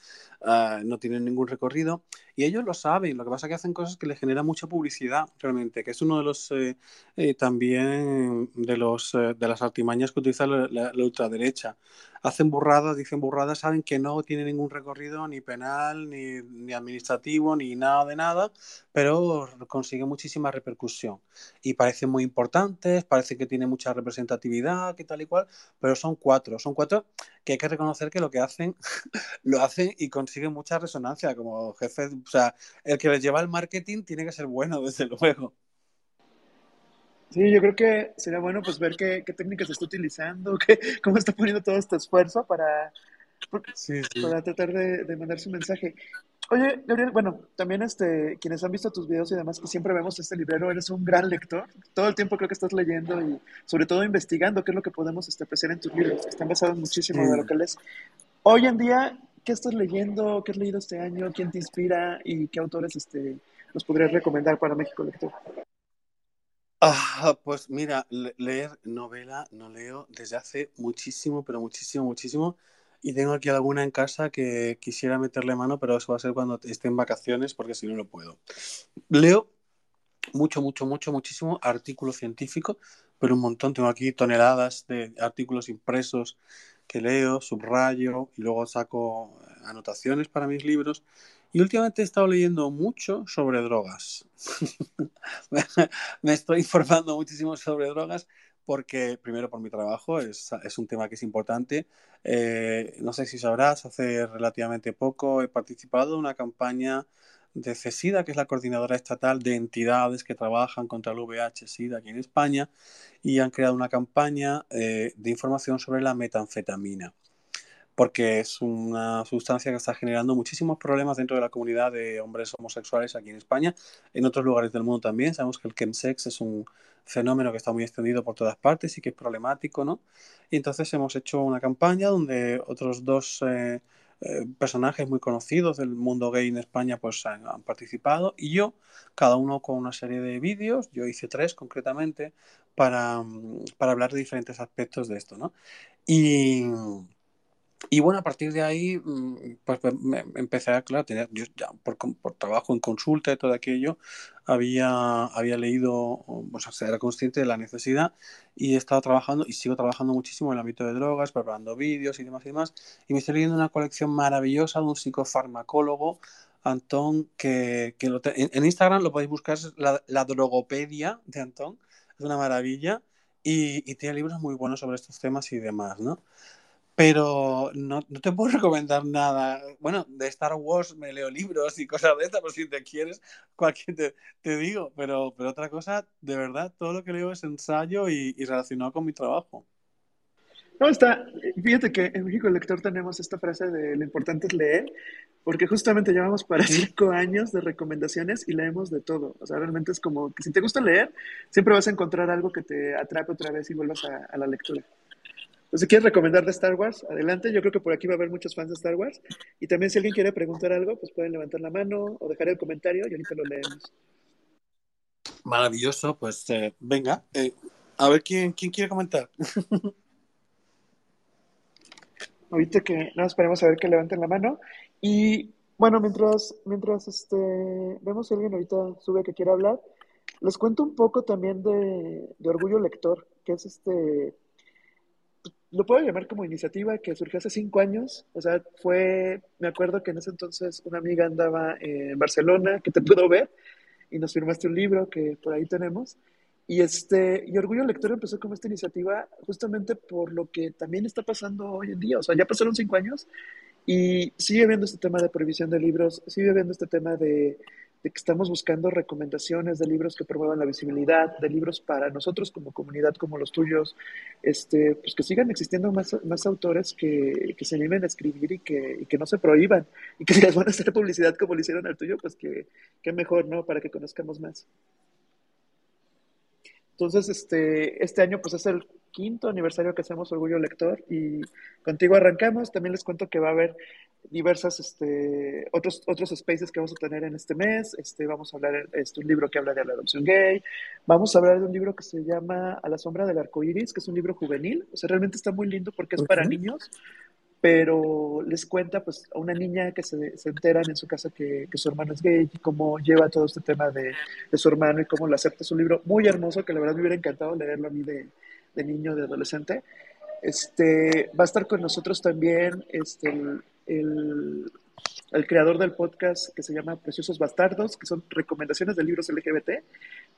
Speaker 3: uh, no tienen ningún recorrido y ellos lo saben. Lo que pasa es que hacen cosas que le generan mucha publicidad realmente, que es uno de los eh, eh, también de los eh, de las artimañas que utiliza la, la, la ultraderecha hacen burradas, dicen burradas, saben que no tiene ningún recorrido ni penal, ni, ni administrativo, ni nada de nada, pero consigue muchísima repercusión. Y parecen muy importantes, parece que tiene mucha representatividad, que tal y cual, pero son cuatro, son cuatro que hay que reconocer que lo que hacen, lo hacen y consiguen mucha resonancia como jefe, o sea, el que les lleva el marketing tiene que ser bueno, desde luego.
Speaker 2: Sí, yo creo que sería bueno pues ver qué, qué técnicas está utilizando, qué, cómo está poniendo todo este esfuerzo para, para tratar de, de, mandar su mensaje. Oye, Gabriel, bueno, también este, quienes han visto tus videos y demás, que siempre vemos este librero, eres un gran lector. Todo el tiempo creo que estás leyendo y sobre todo investigando qué es lo que podemos este, apreciar en tus libros, que están basados muchísimo de lo que lees. Hoy en día, ¿qué estás leyendo? ¿Qué has leído este año? ¿Quién te inspira? ¿Y qué autores este, nos podrías recomendar para México Lector?
Speaker 3: Ah, pues mira, leer novela no leo desde hace muchísimo, pero muchísimo, muchísimo. Y tengo aquí alguna en casa que quisiera meterle mano, pero eso va a ser cuando esté en vacaciones, porque si no, no puedo. Leo mucho, mucho, mucho, muchísimo artículo científico, pero un montón. Tengo aquí toneladas de artículos impresos que leo, subrayo y luego saco anotaciones para mis libros. Y últimamente he estado leyendo mucho sobre drogas. Me estoy informando muchísimo sobre drogas porque, primero, por mi trabajo, es, es un tema que es importante. Eh, no sé si sabrás, hace relativamente poco he participado en una campaña de CESIDA, que es la coordinadora estatal de entidades que trabajan contra el VIH-Sida aquí en España, y han creado una campaña eh, de información sobre la metanfetamina porque es una sustancia que está generando muchísimos problemas dentro de la comunidad de hombres homosexuales aquí en España, en otros lugares del mundo también. Sabemos que el chemsex es un fenómeno que está muy extendido por todas partes y que es problemático, ¿no? Y entonces hemos hecho una campaña donde otros dos eh, eh, personajes muy conocidos del mundo gay en España pues han, han, participado y yo, cada uno con una serie de vídeos, yo hice tres concretamente, para, para hablar de diferentes aspectos de esto, ¿no? Y y bueno, a partir de ahí, mm, pues me, empecé a, claro, tener, yo ya por, por, trabajo en consulta y todo aquello, había, había leído, o sea, era consciente de la necesidad y he estado trabajando y sigo trabajando muchísimo en el ámbito de drogas, preparando vídeos y demás y demás. Y me estoy leyendo una colección maravillosa de un psicofarmacólogo, Antón, que, que lo en, en, Instagram lo podéis buscar, es la, la drogopedia de Antón, es una maravilla y, y tiene libros muy buenos sobre estos temas y demás, ¿no? Pero no, no, te puedo recomendar nada. Bueno, de Star Wars me leo libros y cosas de estas, por si te quieres, cualquier te, te, digo. Pero, pero otra cosa, de verdad, todo lo que leo es ensayo y, y, relacionado con mi trabajo.
Speaker 2: No, está. Fíjate que en México el Lector tenemos esta frase de lo importante es leer, porque justamente llevamos para cinco años de recomendaciones y leemos de todo. O sea, realmente es como que si te gusta leer, siempre vas a encontrar algo que te atrape otra vez y vuelvas a, a la lectura. Entonces, si quieres recomendar de Star Wars, adelante. Yo creo que por aquí va a haber muchos fans de Star Wars. Y también si alguien quiere preguntar algo, pues pueden levantar la mano o dejar el comentario y ahorita lo leemos.
Speaker 3: Maravilloso, pues eh, venga. Eh, a ver quién, quién quiere comentar.
Speaker 2: ahorita que nada, esperemos a ver que levanten la mano. Y bueno, mientras, mientras este, vemos si alguien ahorita sube que quiera hablar, les cuento un poco también de, de Orgullo Lector, que es este lo puedo llamar como iniciativa que surgió hace cinco años. O sea, fue, me acuerdo que en ese entonces una amiga andaba en Barcelona, que te puedo ver, y nos firmaste un libro que por ahí tenemos. Y, este, y Orgullo Lector empezó como esta iniciativa justamente por lo que también está pasando hoy en día. O sea, ya pasaron cinco años y sigue habiendo este tema de prohibición de libros, sigue habiendo este tema de de que estamos buscando recomendaciones de libros que promuevan la visibilidad, de libros para nosotros como comunidad, como los tuyos, este, pues que sigan existiendo más, más autores que, que se animen a escribir y que, que, no se prohíban, y que si les van a hacer publicidad como lo hicieron al tuyo, pues que, que mejor, ¿no? Para que conozcamos más. Entonces, este, este año pues es el quinto aniversario que hacemos Orgullo Lector y contigo arrancamos. También les cuento que va a haber diversas, este, otros, otros spaces que vamos a tener en este mes. Este, vamos a hablar de este, un libro que habla de la adopción gay. Vamos a hablar de un libro que se llama A la sombra del arco iris, que es un libro juvenil. O sea, realmente está muy lindo porque es uh -huh. para niños, pero les cuenta pues a una niña que se, se enteran en su casa que, que, su hermano es gay y cómo lleva todo este tema de, de, su hermano y cómo lo acepta. Es un libro muy hermoso que la verdad me hubiera encantado leerlo a mí de, de niño, de adolescente. Este, va a estar con nosotros también este, el, el, el, creador del podcast que se llama Preciosos Bastardos, que son recomendaciones de libros LGBT.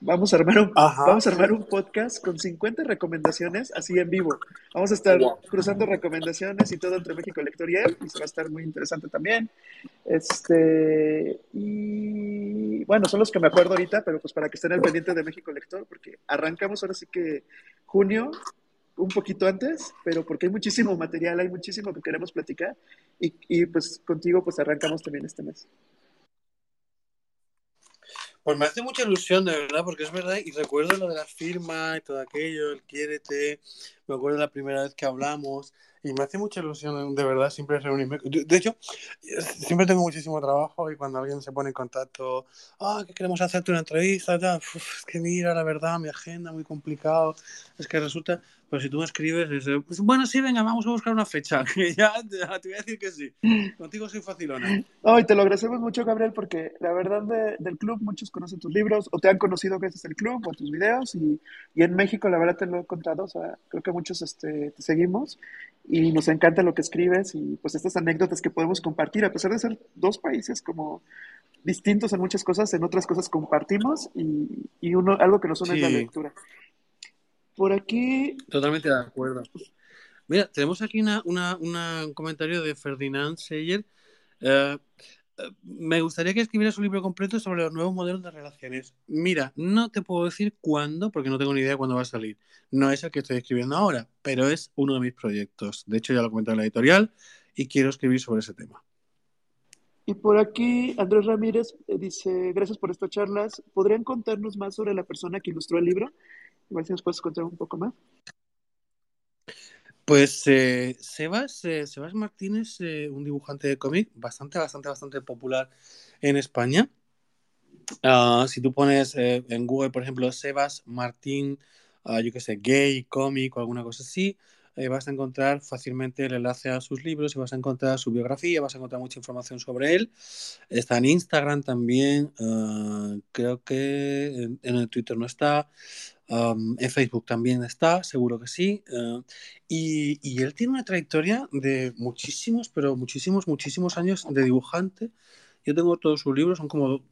Speaker 2: Vamos a armar un, vamos a armar un podcast con 50 recomendaciones así en vivo. Vamos a estar wow. cruzando recomendaciones y todo entre México Lector y él, y se va a estar muy interesante también. Este, y bueno, son los que me acuerdo ahorita, pero pues para que estén al pendiente de México Lector, porque arrancamos ahora sí que junio un poquito antes, pero porque hay muchísimo material, hay muchísimo que queremos platicar y, y, pues contigo pues arrancamos también este mes.
Speaker 3: Pues me hace mucha ilusión, de verdad, porque es verdad, y recuerdo lo de la firma y todo aquello, el quiérete, me acuerdo la primera vez que hablamos, y me hace mucha ilusión, de verdad, siempre reunirme. De hecho, siempre tengo muchísimo trabajo y cuando alguien se pone en contacto, ah, oh, que queremos hacerte una entrevista, Uf, es que mira, la verdad, mi agenda muy complicado, es que resulta, pero si tú me escribes, es, pues, bueno, sí, venga, vamos a buscar una fecha, que ya, te voy a decir que sí. Contigo soy facilona.
Speaker 2: No, y te lo agradecemos mucho, Gabriel, porque la verdad del club, muchos conocen tus libros, o te han conocido gracias al club, o tus videos, y, y, en México, la verdad, te lo he contado, o sea, creo que muchos este, te seguimos, y nos encanta lo que escribes, y pues estas anécdotas que podemos compartir, a pesar de ser dos países como distintos en muchas cosas, en otras cosas compartimos, y, y uno, algo que nos une es la lectura. Por aquí.
Speaker 3: Totalmente de acuerdo. Mira, tenemos aquí una, un comentario de Ferdinand Seyer. Eh, eh, me gustaría que escribieras un libro completo sobre los nuevos modelos de relaciones. Mira, no te puedo decir cuándo, porque no tengo ni idea de cuándo va a salir. No es el que estoy escribiendo ahora, pero es uno de mis proyectos. De hecho, ya lo comenté en la editorial y quiero escribir sobre ese tema.
Speaker 2: Y por aquí, Andrés Ramírez eh, dice, gracias por estas charlas. ¿Podrían contarnos más sobre la persona que ilustró el libro? Igual si nos puedes contar un poco más.
Speaker 3: Pues eh, Sebas, eh, Sebas Martínez, eh, un dibujante de cómic bastante, bastante, bastante popular en España. Ah, si tú pones en Google, por ejemplo, Sebas Martín, ah, yo qué sé, gay, cómic o alguna cosa así, vas a encontrar fácilmente el enlace a sus libros y vas a encontrar su biografía, vas a encontrar mucha información sobre él. Está en Instagram también, ah, creo que en, el Twitter no está en Facebook también está, seguro que sí. Eh, y, y, él tiene una trayectoria de muchísimos, pero muchísimos, muchísimos años de dibujante. Yo tengo todos sus libros, son como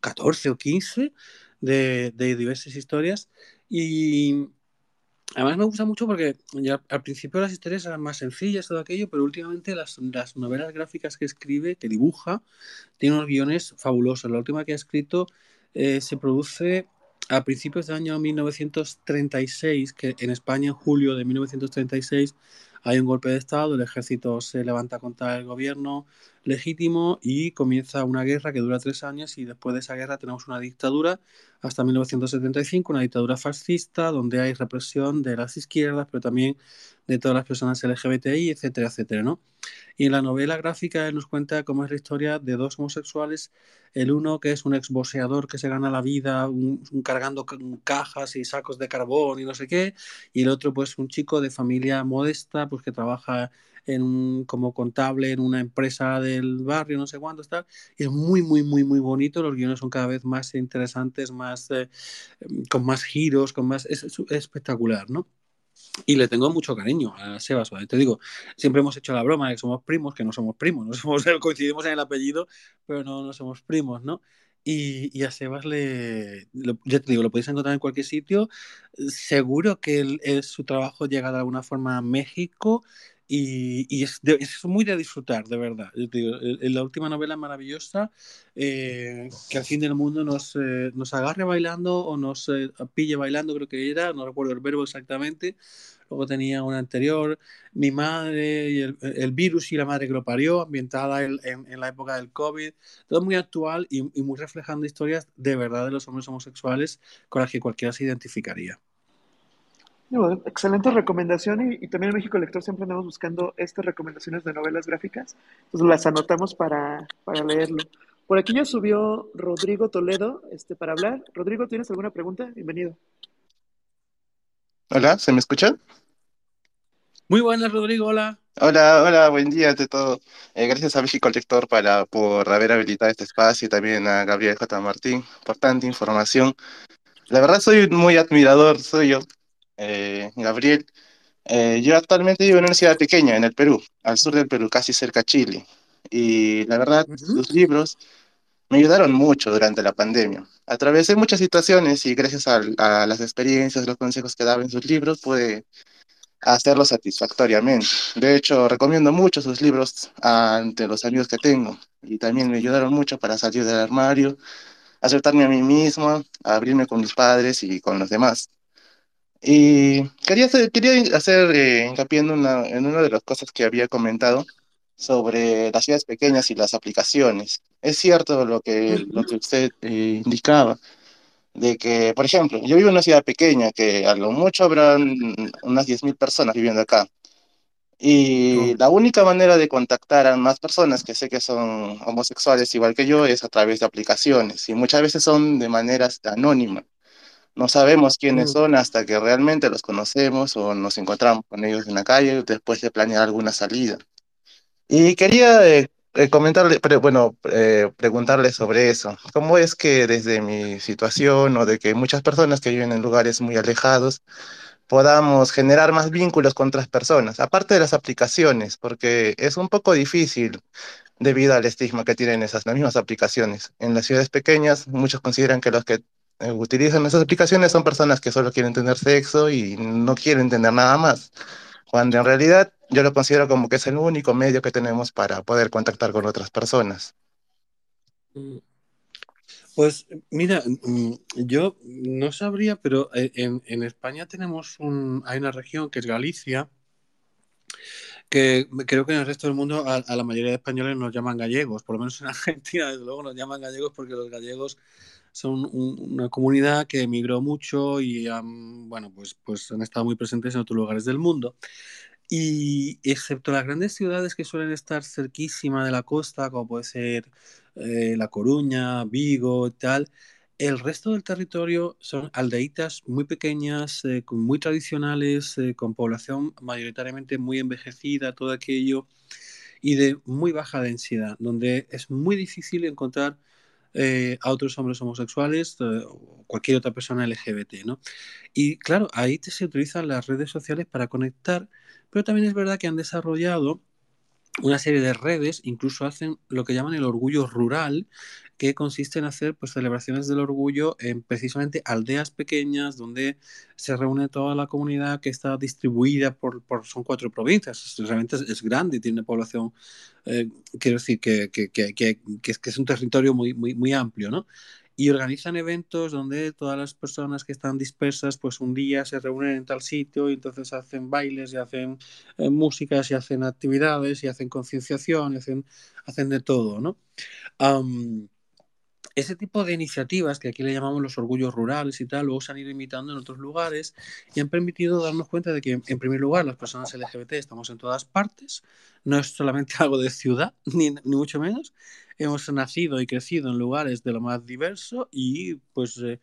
Speaker 3: 14 o 15 de, de diversas historias. Y además me gusta mucho porque al principio las historias eran más sencillas, todo aquello, pero últimamente las, las novelas gráficas que escribe, que dibuja, tiene unos guiones fabulosos. La última que ha escrito eh, se produce a principios del año 1936, que en España en julio de 1936 hay un golpe de Estado, el ejército se levanta contra el gobierno legítimo y comienza una guerra que dura tres años y después de esa guerra tenemos una dictadura hasta 1975, una dictadura fascista donde hay represión de las izquierdas, pero también de todas las personas LGBTI, etcétera, etcétera, ¿no? Y en la novela gráfica él nos cuenta cómo es la historia de dos homosexuales, el uno que es un exboseador que se gana la vida un, cargando cajas y sacos de carbón y no sé qué, y el otro pues un chico de familia modesta pues que trabaja en un, como contable en una empresa del barrio, no sé cuánto está. Y es muy, muy, muy, muy bonito. Los guiones son cada vez más interesantes, más, eh, con más giros, con más... Es, es espectacular, ¿no? Y le tengo mucho cariño a Sebas. Te digo, siempre hemos hecho la broma de que somos primos, que no somos primos, no somos, coincidimos en el apellido, pero no, no somos primos, ¿no? Y, y, a Sebas le, ya te digo, lo podéis encontrar en cualquier sitio. Seguro que su trabajo llega de alguna forma a México y, es, muy de disfrutar, de verdad. en la última novela maravillosa, eh, que al fin del mundo nos, eh, nos agarre bailando o nos eh, pille bailando, creo que era, no recuerdo el verbo exactamente. Luego tenía una anterior, Mi madre, y el, virus y la madre que lo parió, ambientada en, en, la época del COVID. Todo muy actual y, y muy reflejando historias de verdad de los hombres homosexuales con las que cualquiera se identificaría
Speaker 2: excelente recomendación y, también en México Lector siempre andamos buscando estas recomendaciones de novelas gráficas, entonces las anotamos para, para leerlo. Por aquí ya subió Rodrigo Toledo este, para hablar. Rodrigo, ¿tienes alguna pregunta? Bienvenido.
Speaker 4: Hola, ¿se me escucha?
Speaker 3: Muy buenas, Rodrigo, hola.
Speaker 4: Hola, hola, buen día ante todo. Eh, gracias a México Lector para, por haber habilitado este espacio y también a Gabriel J. Martín por tanta información. La verdad soy muy admirador soy yo eh, Gabriel. Eh, yo actualmente vivo en una ciudad pequeña, en el Perú, al sur del Perú, casi cerca a Chile. Y la verdad, sus libros me ayudaron mucho durante la pandemia. Atravesé muchas situaciones y gracias a, las experiencias, los consejos que daba en sus libros, pude hacerlo satisfactoriamente. De hecho, recomiendo mucho sus libros ante los amigos que tengo y también me ayudaron mucho para salir del armario, aceptarme a mí mismo, abrirme con mis padres y con los demás. Y quería hacer, quería hacer eh, hincapié en una, en una de las cosas que había comentado sobre las ciudades pequeñas y las aplicaciones. Es cierto lo que, lo que usted eh, indicaba, de que, por ejemplo, yo vivo en una ciudad pequeña que a lo mucho habrán unas 10.000 personas viviendo acá. Y la única manera de contactar a más personas que sé que son homosexuales igual que yo es a través de aplicaciones y muchas veces son de maneras anónimas. No sabemos quiénes son hasta que realmente los conocemos o nos encontramos con ellos en la calle después de planear alguna salida. Y quería eh, eh, comentarle, pre- bueno, eh, preguntarle sobre eso. ¿Cómo es que desde mi situación o de que muchas personas que viven en lugares muy alejados podamos generar más vínculos con otras personas, aparte de las aplicaciones, porque es un poco difícil debido al estigma que tienen esas las mismas aplicaciones. En las ciudades pequeñas, muchos consideran que los que utilizan esas aplicaciones son personas que solo quieren tener sexo y no quieren tener nada más, cuando en realidad yo lo considero como que es el único medio que tenemos para poder contactar con otras personas.
Speaker 3: Mm. Pues mira, mm, yo no sabría, pero eh, en, en España tenemos un, hay una región que es Galicia, que creo que en el resto del mundo a, a la mayoría de españoles nos llaman gallegos, por lo menos en Argentina, desde luego nos llaman gallegos porque los gallegos son un- una comunidad que emigró mucho y han, bueno, pues, pues han estado muy presentes en otros lugares del mundo. Y excepto las grandes ciudades que suelen estar cerquísima de la costa, como puede ser eh, La Coruña, Vigo tal, el resto del territorio son aldeitas muy pequeñas, eh, muy tradicionales, eh, con población mayoritariamente muy envejecida, todo aquello, y de muy baja densidad, donde es muy difícil encontrar eh, a otros hombres homosexuales eh, o cualquier otra persona LGBT, ¿no? Y claro, ahí se utilizan las redes sociales para conectar, pero también es verdad que han desarrollado una serie de redes, incluso hacen lo que llaman el orgullo rural, que consiste en hacer pues, celebraciones del orgullo en precisamente aldeas pequeñas donde se reúne toda la comunidad que está distribuida por, son cuatro provincias. Realmente es, es grande, tiene población, eh, quiero decir, que es, que es un territorio muy, muy, muy amplio, ¿no? Y organizan eventos donde todas las personas que están dispersas, pues un día se reúnen en tal sitio y entonces hacen bailes y hacen eh, músicas y hacen actividades y hacen concienciación y hacen, hacen de todo, ¿no? Ese tipo de iniciativas, que aquí le llamamos los orgullos rurales y tal, luego se han ido imitando en otros lugares y han permitido darnos cuenta de que, en primer lugar, las personas LGBT estamos en todas partes, no es solamente algo de ciudad, ni, ni mucho menos. Hemos nacido y crecido en lugares de lo más diverso y pues eh,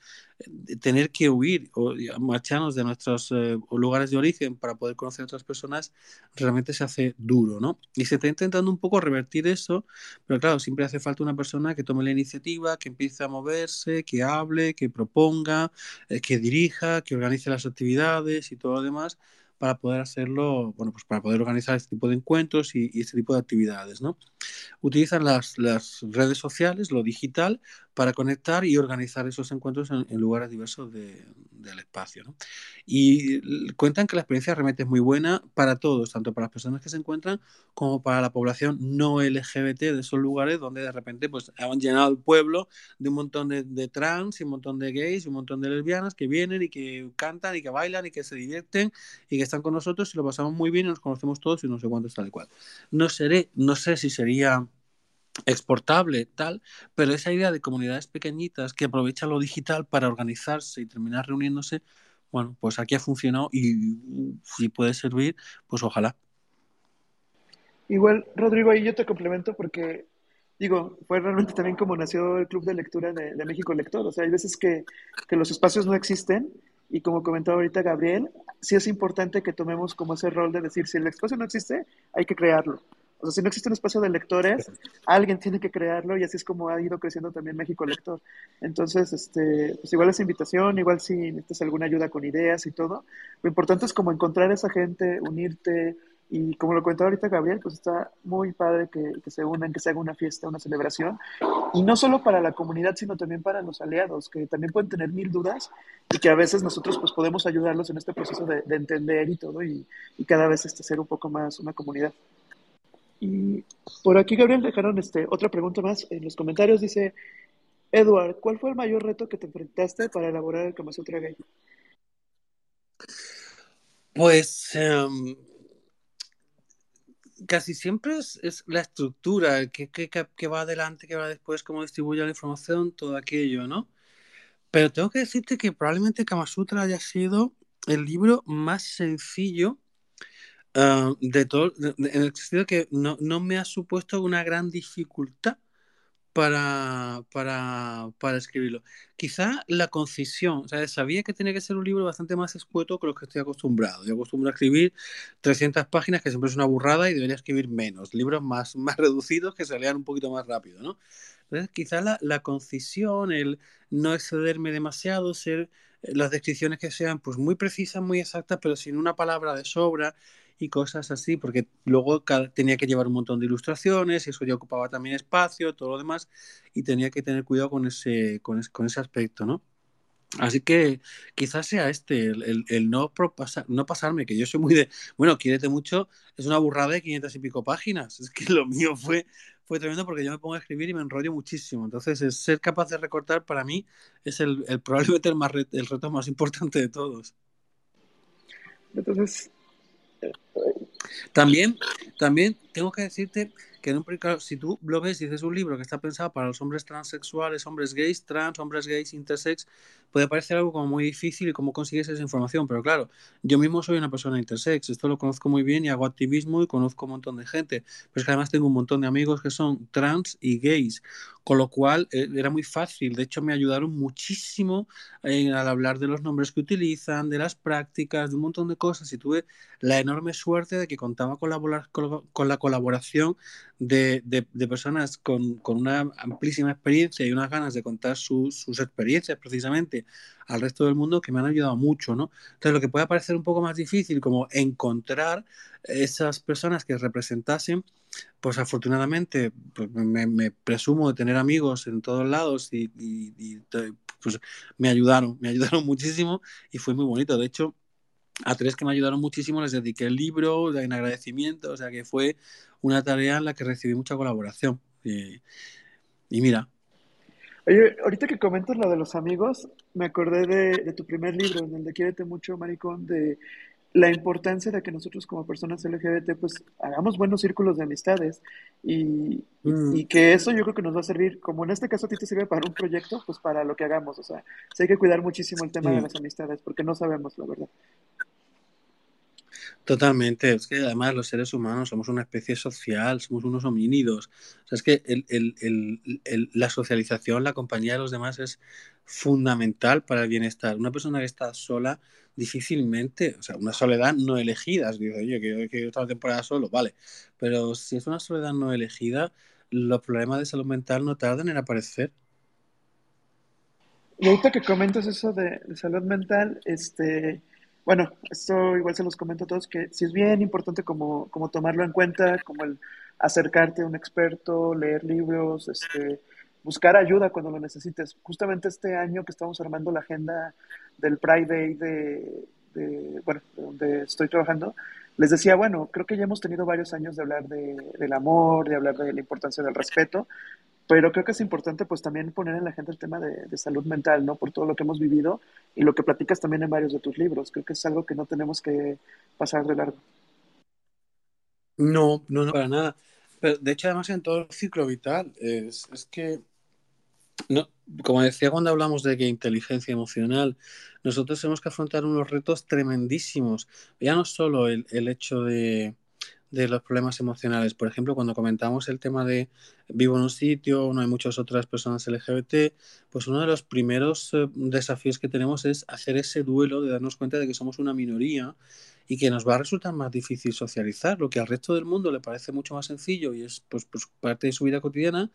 Speaker 3: tener que huir o marcharnos de nuestros eh, lugares de origen para poder conocer a otras personas realmente se hace duro, ¿no? Y se está intentando un poco revertir eso, pero claro, siempre hace falta una persona que tome la iniciativa, que empiece a moverse, que hable, que proponga, eh, que dirija, que organice las actividades y todo lo demás para poder hacerlo, bueno, pues para poder organizar este tipo de encuentros y, este tipo de actividades, ¿no? Utilizan las, redes sociales, lo digital, para conectar y organizar esos encuentros en, lugares diversos de, del espacio, ¿no? Y cuentan que la experiencia realmente es muy buena para todos, tanto para las personas que se encuentran como para la población no LGBT de esos lugares donde de repente pues han llenado el pueblo de un montón de, de trans y un montón de gays y un montón de lesbianas que vienen y que cantan y que bailan y que se divierten y que están con nosotros y lo pasamos muy bien y nos conocemos todos y no sé cuántos tal y cual. No, seré, no sé si sería exportable, tal, pero esa idea de comunidades pequeñitas que aprovechan lo digital para organizarse y terminar reuniéndose, bueno, pues aquí ha funcionado y si puede servir, pues ojalá.
Speaker 2: Igual, Rodrigo, ahí yo te complemento porque, digo, fue realmente también como nació el Club de Lectura de, México Lector. O sea, hay veces que, que, los espacios no existen y como comentaba ahorita Gabriel, sí es importante que tomemos como ese rol de decir, si el espacio no existe, hay que crearlo. O sea, si no existe un espacio de lectores, alguien tiene que crearlo y así es como ha ido creciendo también México Lector. Entonces, este, pues igual esa invitación, igual si necesitas alguna ayuda con ideas y todo, lo importante es como encontrar a esa gente, unirte y como lo comentaba ahorita Gabriel, pues está muy padre que, se unan, que se haga una fiesta, una celebración y no solo para la comunidad, sino también para los aliados, que también pueden tener mil dudas y que a veces nosotros pues podemos ayudarlos en este proceso de, de entender y todo y, y cada vez este, ser un poco más una comunidad. Y por aquí, Gabriel, dejaron este, otra pregunta más en los comentarios. Dice, Edward, ¿cuál fue el mayor reto que te enfrentaste para elaborar el Kama Sutra Gay?
Speaker 3: Pues um, casi siempre es, la estructura, que, que, va adelante, que va después, cómo distribuye la información, todo aquello, ¿no? Pero tengo que decirte que probablemente Kama Sutra haya sido el libro más sencillo Uh, de todo, de, en el sentido que no, no, me ha supuesto una gran dificultad para, para, para escribirlo. Quizá la concisión, ¿sabes? sabía que tenía que ser un libro bastante más escueto que los que estoy acostumbrado. Yo acostumbro a escribir 300 páginas, que siempre es una burrada, y debería escribir menos, libros más, más reducidos que se lean un poquito más rápido, ¿no? Entonces, quizá la, la concisión, el no excederme demasiado, ser eh, las descripciones que sean pues muy precisas, muy exactas, pero sin una palabra de sobra y cosas así, porque luego tenía que llevar un montón de ilustraciones y eso ya ocupaba también espacio, todo lo demás, y tenía que tener cuidado con ese, con, con ese aspecto, ¿no? Así que quizás sea este, el, el, no, no pasarme, que yo soy muy de, bueno, quiérete mucho, es una burrada de 500 y pico páginas. Es que lo mío fue, fue tremendo porque yo me pongo a escribir y me enrollo muchísimo. Entonces, ser capaz de recortar para mí es el, el probablemente el, más, el reto más importante de todos.
Speaker 2: Entonces,
Speaker 3: también, también tengo que decirte que en un, si tú lo ves y dices un libro que está pensado para los hombres transexuales, hombres gays, trans, hombres gays, intersex, puede parecer algo como muy difícil y cómo consigues esa información, pero claro, yo mismo soy una persona intersex, esto lo conozco muy bien y hago activismo y conozco un montón de gente, pero es que además tengo un montón de amigos que son trans y gays, con lo cual eh, era muy fácil, de hecho me ayudaron muchísimo eh, al hablar de los nombres que utilizan, de las prácticas, de un montón de cosas y tuve la enorme suerte de que contaba con la, con la colaboración de, de, personas con, con, una amplísima experiencia y unas ganas de contar sus experiencias precisamente al resto del mundo que me han ayudado mucho, ¿no? Entonces, lo que puede parecer un poco más difícil, como encontrar esas personas que representasen, pues afortunadamente pues me, presumo de tener amigos en todos lados y, y, pues me ayudaron, me ayudaron muchísimo y fue muy bonito. De hecho, a tres que me ayudaron muchísimo les dediqué el libro en agradecimiento, o sea que fue una tarea en la que recibí mucha colaboración. Y, mira.
Speaker 2: Oye, ahorita que comentas lo de los amigos, me acordé de, tu primer libro, en el de Quiérete mucho, Maricón, de la importancia de que nosotros como personas LGBT pues hagamos buenos círculos de amistades y, mm. y, que eso yo creo que nos va a servir, como en este caso a ti te sirve para un proyecto, pues para lo que hagamos, o sea, sí hay que cuidar muchísimo el tema de las amistades porque no sabemos la verdad.
Speaker 3: Totalmente, es que además los seres humanos somos una especie social, somos unos homínidos. O sea, es que el, el, el, la socialización, la compañía de los demás es fundamental para el bienestar. Una persona que está sola difícilmente, o sea, una soledad no elegida, digo, oye, que quiero estar temporada solo, vale, pero si es una soledad no elegida, los problemas de salud mental no tardan en aparecer.
Speaker 2: Y ahorita que comentas eso de salud mental, este bueno, esto igual se los comento a todos, que sí es bien importante como, como tomarlo en cuenta, como el acercarte a un experto, leer libros, este, buscar ayuda cuando lo necesites. Justamente este año que estamos armando la agenda del Pride Day de, de bueno, donde estoy trabajando, les decía, bueno, creo que ya hemos tenido varios años de hablar de, del amor, de hablar de la importancia del respeto, pero creo que es importante pues también poner en la gente el tema de, salud mental, ¿no? Por todo lo que hemos vivido y lo que platicas también en varios de tus libros. Creo que es algo que no tenemos que pasar de largo.
Speaker 3: No, no, no, para nada. Pero de hecho, además, en todo el ciclo vital, es, es que, no, como decía cuando hablamos de que inteligencia emocional, nosotros tenemos que afrontar unos retos tremendísimos. Ya no solo el, el hecho de, de los problemas emocionales. Por ejemplo, cuando comentamos el tema de vivo en un sitio, no hay muchas otras personas LGBT, pues uno de los primeros eh, desafíos que tenemos es hacer ese duelo de darnos cuenta de que somos una minoría y que nos va a resultar más difícil socializar, lo que al resto del mundo le parece mucho más sencillo y es pues, pues parte de su vida cotidiana,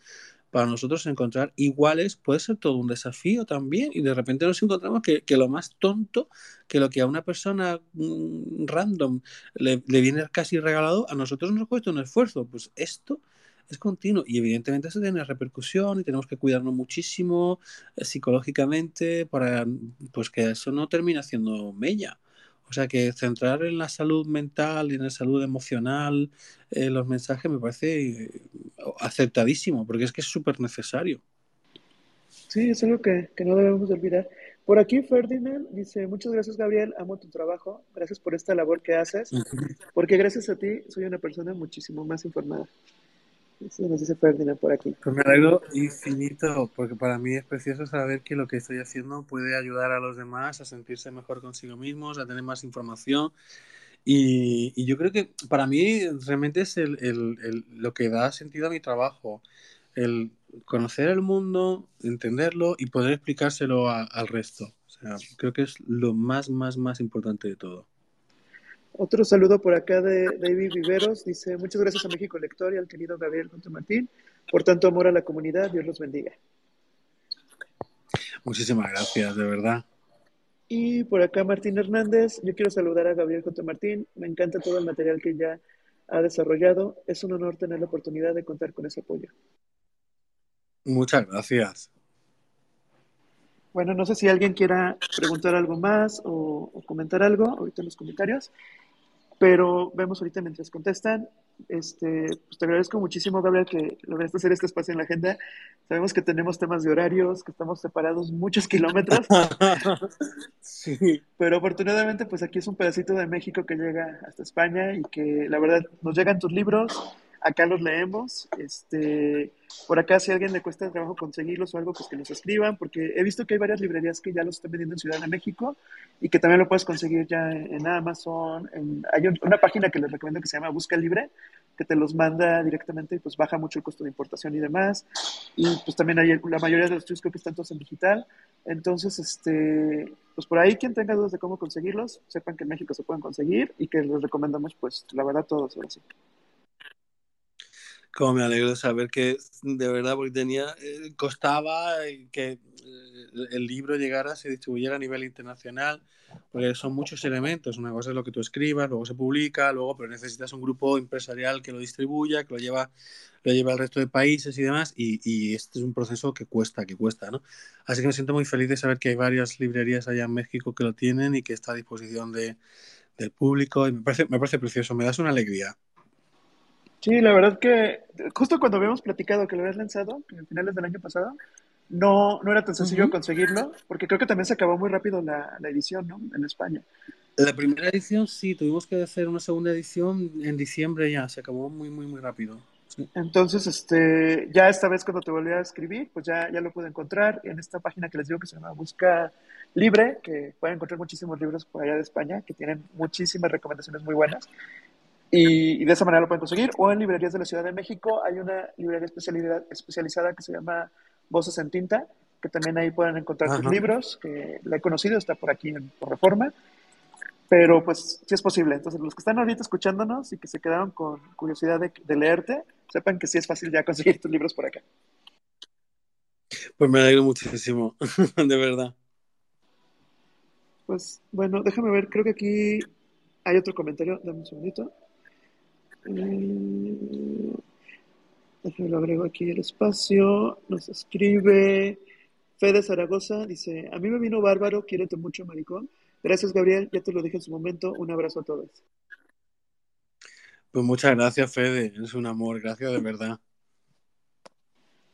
Speaker 3: para nosotros encontrar iguales puede ser todo un desafío también y de repente nos encontramos que, que lo más tonto, que lo que a una persona mm, random le, viene casi regalado, a nosotros nos cuesta un esfuerzo. Pues esto es continuo y evidentemente eso tiene repercusión y tenemos que cuidarnos muchísimo eh, psicológicamente para pues que eso no termine siendo mella. O sea que centrar en la salud mental y en la salud emocional eh, los mensajes me parece eh, aceptadísimo, porque es que es súper necesario.
Speaker 2: Sí, es algo que, que, no debemos olvidar. Por aquí Ferdinand dice, muchas gracias Gabriel, amo tu trabajo, gracias por esta labor que haces, porque gracias a ti soy una persona muchísimo más informada. Sí, nos dice Ferdinand por aquí.
Speaker 3: Pues me alegro infinito, porque para mí es precioso saber que lo que estoy haciendo puede ayudar a los demás a sentirse mejor consigo mismos, a tener más información. Y, y yo creo que para mí realmente es el, el, el, lo que da sentido a mi trabajo. el conocer el mundo, entenderlo y poder explicárselo al resto. O sea, creo que es lo más, más, más importante de todo.
Speaker 2: Otro saludo por acá de David Viveros. Dice, muchas gracias a México Lector y al querido Gabriel Junto Martín por tanto amor a la comunidad. Dios los bendiga.
Speaker 3: Muchísimas gracias, de verdad.
Speaker 2: Y por acá Martín Hernández, yo quiero saludar a Gabriel J. Martín, me encanta todo el material que ya ha desarrollado, es un honor tener la oportunidad de contar con ese apoyo.
Speaker 3: Muchas gracias.
Speaker 2: Bueno, no sé si alguien quiera preguntar algo más o, o comentar algo ahorita en los comentarios, pero vemos ahorita mientras contestan. Este, pues te agradezco muchísimo, Gabriel, que lograste hacer este espacio en la agenda. Sabemos que tenemos temas de horarios, que estamos separados muchos kilómetros.
Speaker 3: sí.
Speaker 2: Pero afortunadamente, pues aquí es un pedacito de México que llega hasta España y que la verdad nos llegan tus libros, acá los leemos. Este, por acá, si a alguien le cuesta trabajo conseguirlos o algo, pues que nos escriban, porque he visto que hay varias librerías que ya los están vendiendo en Ciudad de México y que también lo puedes conseguir ya en Amazon. Hay una página que les recomiendo que se llama Busca Libre, que te los manda directamente y pues baja mucho el costo de importación y demás. Y pues también hay la mayoría de los tuyos creo están todos en digital. Entonces, este, pues por ahí quien tenga dudas de cómo conseguirlos, sepan que en México se pueden conseguir y que les recomendamos pues la verdad todos ahora sí.
Speaker 3: Como me alegro de saber que de verdad, porque tenía, eh, costaba que eh, el libro llegara, se distribuyera a nivel internacional, porque son muchos elementos. Una cosa es lo que tú escribas, luego se publica, luego, pero necesitas un grupo empresarial que lo distribuya, que lo lleva, lo lleva al resto de países y demás, y, y este es un proceso que cuesta, que cuesta, ¿no? Así que me siento muy feliz de saber que hay varias librerías allá en México que lo tienen y que está a disposición de, del público, y me parece, me parece precioso, me das una alegría.
Speaker 2: Sí, la verdad que justo cuando habíamos platicado que lo habías lanzado, a finales del año pasado, no, no era tan sencillo uh -huh. conseguirlo, porque creo que también se acabó muy rápido la, la, edición, ¿no? En España.
Speaker 3: La primera edición sí, tuvimos que hacer una segunda edición en diciembre ya, se acabó muy, muy, muy rápido. Sí.
Speaker 2: Entonces, este, ya esta vez cuando te volví a escribir, pues ya, ya lo pude encontrar en esta página que les digo que se llama Busca Libre, que pueden encontrar muchísimos libros por allá de España, que tienen muchísimas recomendaciones muy buenas. Y, y, de esa manera lo pueden conseguir. O en librerías de la Ciudad de México hay una librería especializada que se llama Voces en Tinta, que también ahí pueden encontrar sus libros, que la he conocido, está por aquí en, por Reforma. Pero pues sí es posible. Entonces los que están ahorita escuchándonos y que se quedaron con curiosidad de, de leerte, sepan que sí es fácil ya conseguir tus libros por acá.
Speaker 3: Pues me alegro muchísimo, de verdad.
Speaker 2: Pues bueno, déjame ver, creo que aquí hay otro comentario, dame un segundito. Eh, déjame lo agrego aquí el espacio. Nos escribe Fede Zaragoza, dice, a mí me vino bárbaro, quiérete mucho, maricón. Gracias, Gabriel, ya te lo dije en su momento. Un abrazo a todos.
Speaker 3: Pues muchas gracias, Fede, es un amor, gracias de verdad.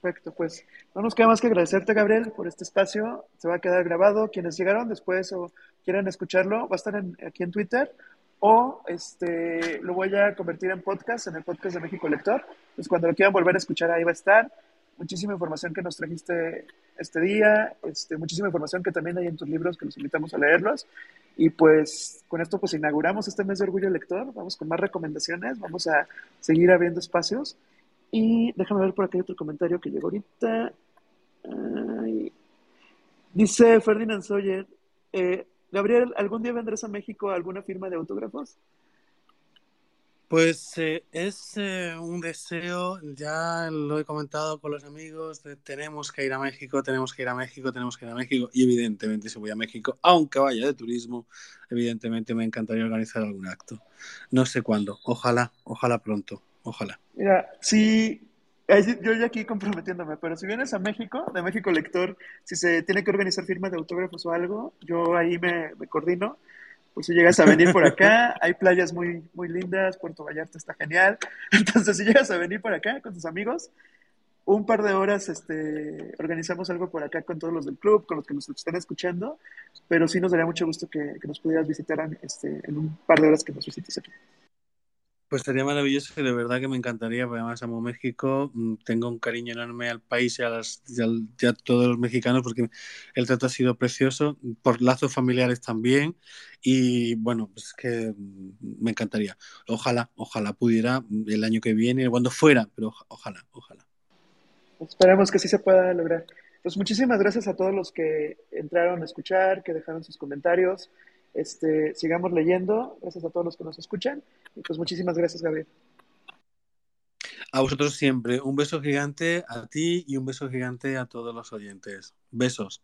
Speaker 2: Perfecto, pues no nos queda más que agradecerte, Gabriel, por este espacio. Se va a quedar grabado. Quienes llegaron después o quieran escucharlo, va a estar en, aquí en Twitter o este, lo voy a convertir en podcast, en el podcast de México Lector. Pues cuando lo quieran volver a escuchar, ahí va a estar. Muchísima información que nos trajiste este día, este, muchísima información que también hay en tus libros, que los invitamos a leerlos. Y pues con esto pues inauguramos este mes de Orgullo Lector. Vamos con más recomendaciones, vamos a seguir abriendo espacios. Y déjame ver por aquí otro comentario que llegó ahorita. Ay. Dice Ferdinand Sawyer, eh, Gabriel, ¿algún día vendrás a México a alguna firma de autógrafos?
Speaker 3: Pues eh, es eh, un deseo, ya lo he comentado con los amigos, de, tenemos que ir a México, tenemos que ir a México, tenemos que ir a México, y evidentemente si voy a México, aunque vaya de turismo, evidentemente me encantaría organizar algún acto. No sé cuándo, ojalá, ojalá pronto, ojalá.
Speaker 2: Mira, sí, yo ya aquí comprometiéndome, pero si vienes a México, de México Lector, si se tiene que organizar firmas de autógrafos o algo, yo ahí me, me coordino. Pues si llegas a venir por acá, hay playas muy, muy lindas, Puerto Vallarta está genial. Entonces, si llegas a venir por acá con tus amigos, un par de horas este, organizamos algo por acá con todos los del club, con los que nos están escuchando, pero sí nos daría mucho gusto que, que nos pudieras visitar este, en un par de horas que nos visites aquí.
Speaker 3: Pues sería maravilloso y de verdad que me encantaría, porque además amo México, mm, tengo un cariño enorme al país y a, las, y y a todos los mexicanos porque el trato ha sido precioso, por lazos familiares también y bueno, pues que mm, me encantaría. Ojalá, ojalá pudiera el año que viene, cuando fuera, pero ojalá, ojalá.
Speaker 2: Esperemos que sí se pueda lograr. Pues muchísimas gracias a todos los que entraron a escuchar, que dejaron sus comentarios. Este, sigamos leyendo. Gracias a todos los que nos escuchan. Y pues muchísimas gracias, Gabriel.
Speaker 3: A vosotros siempre. Un beso gigante a ti y un beso gigante a todos los oyentes. Besos.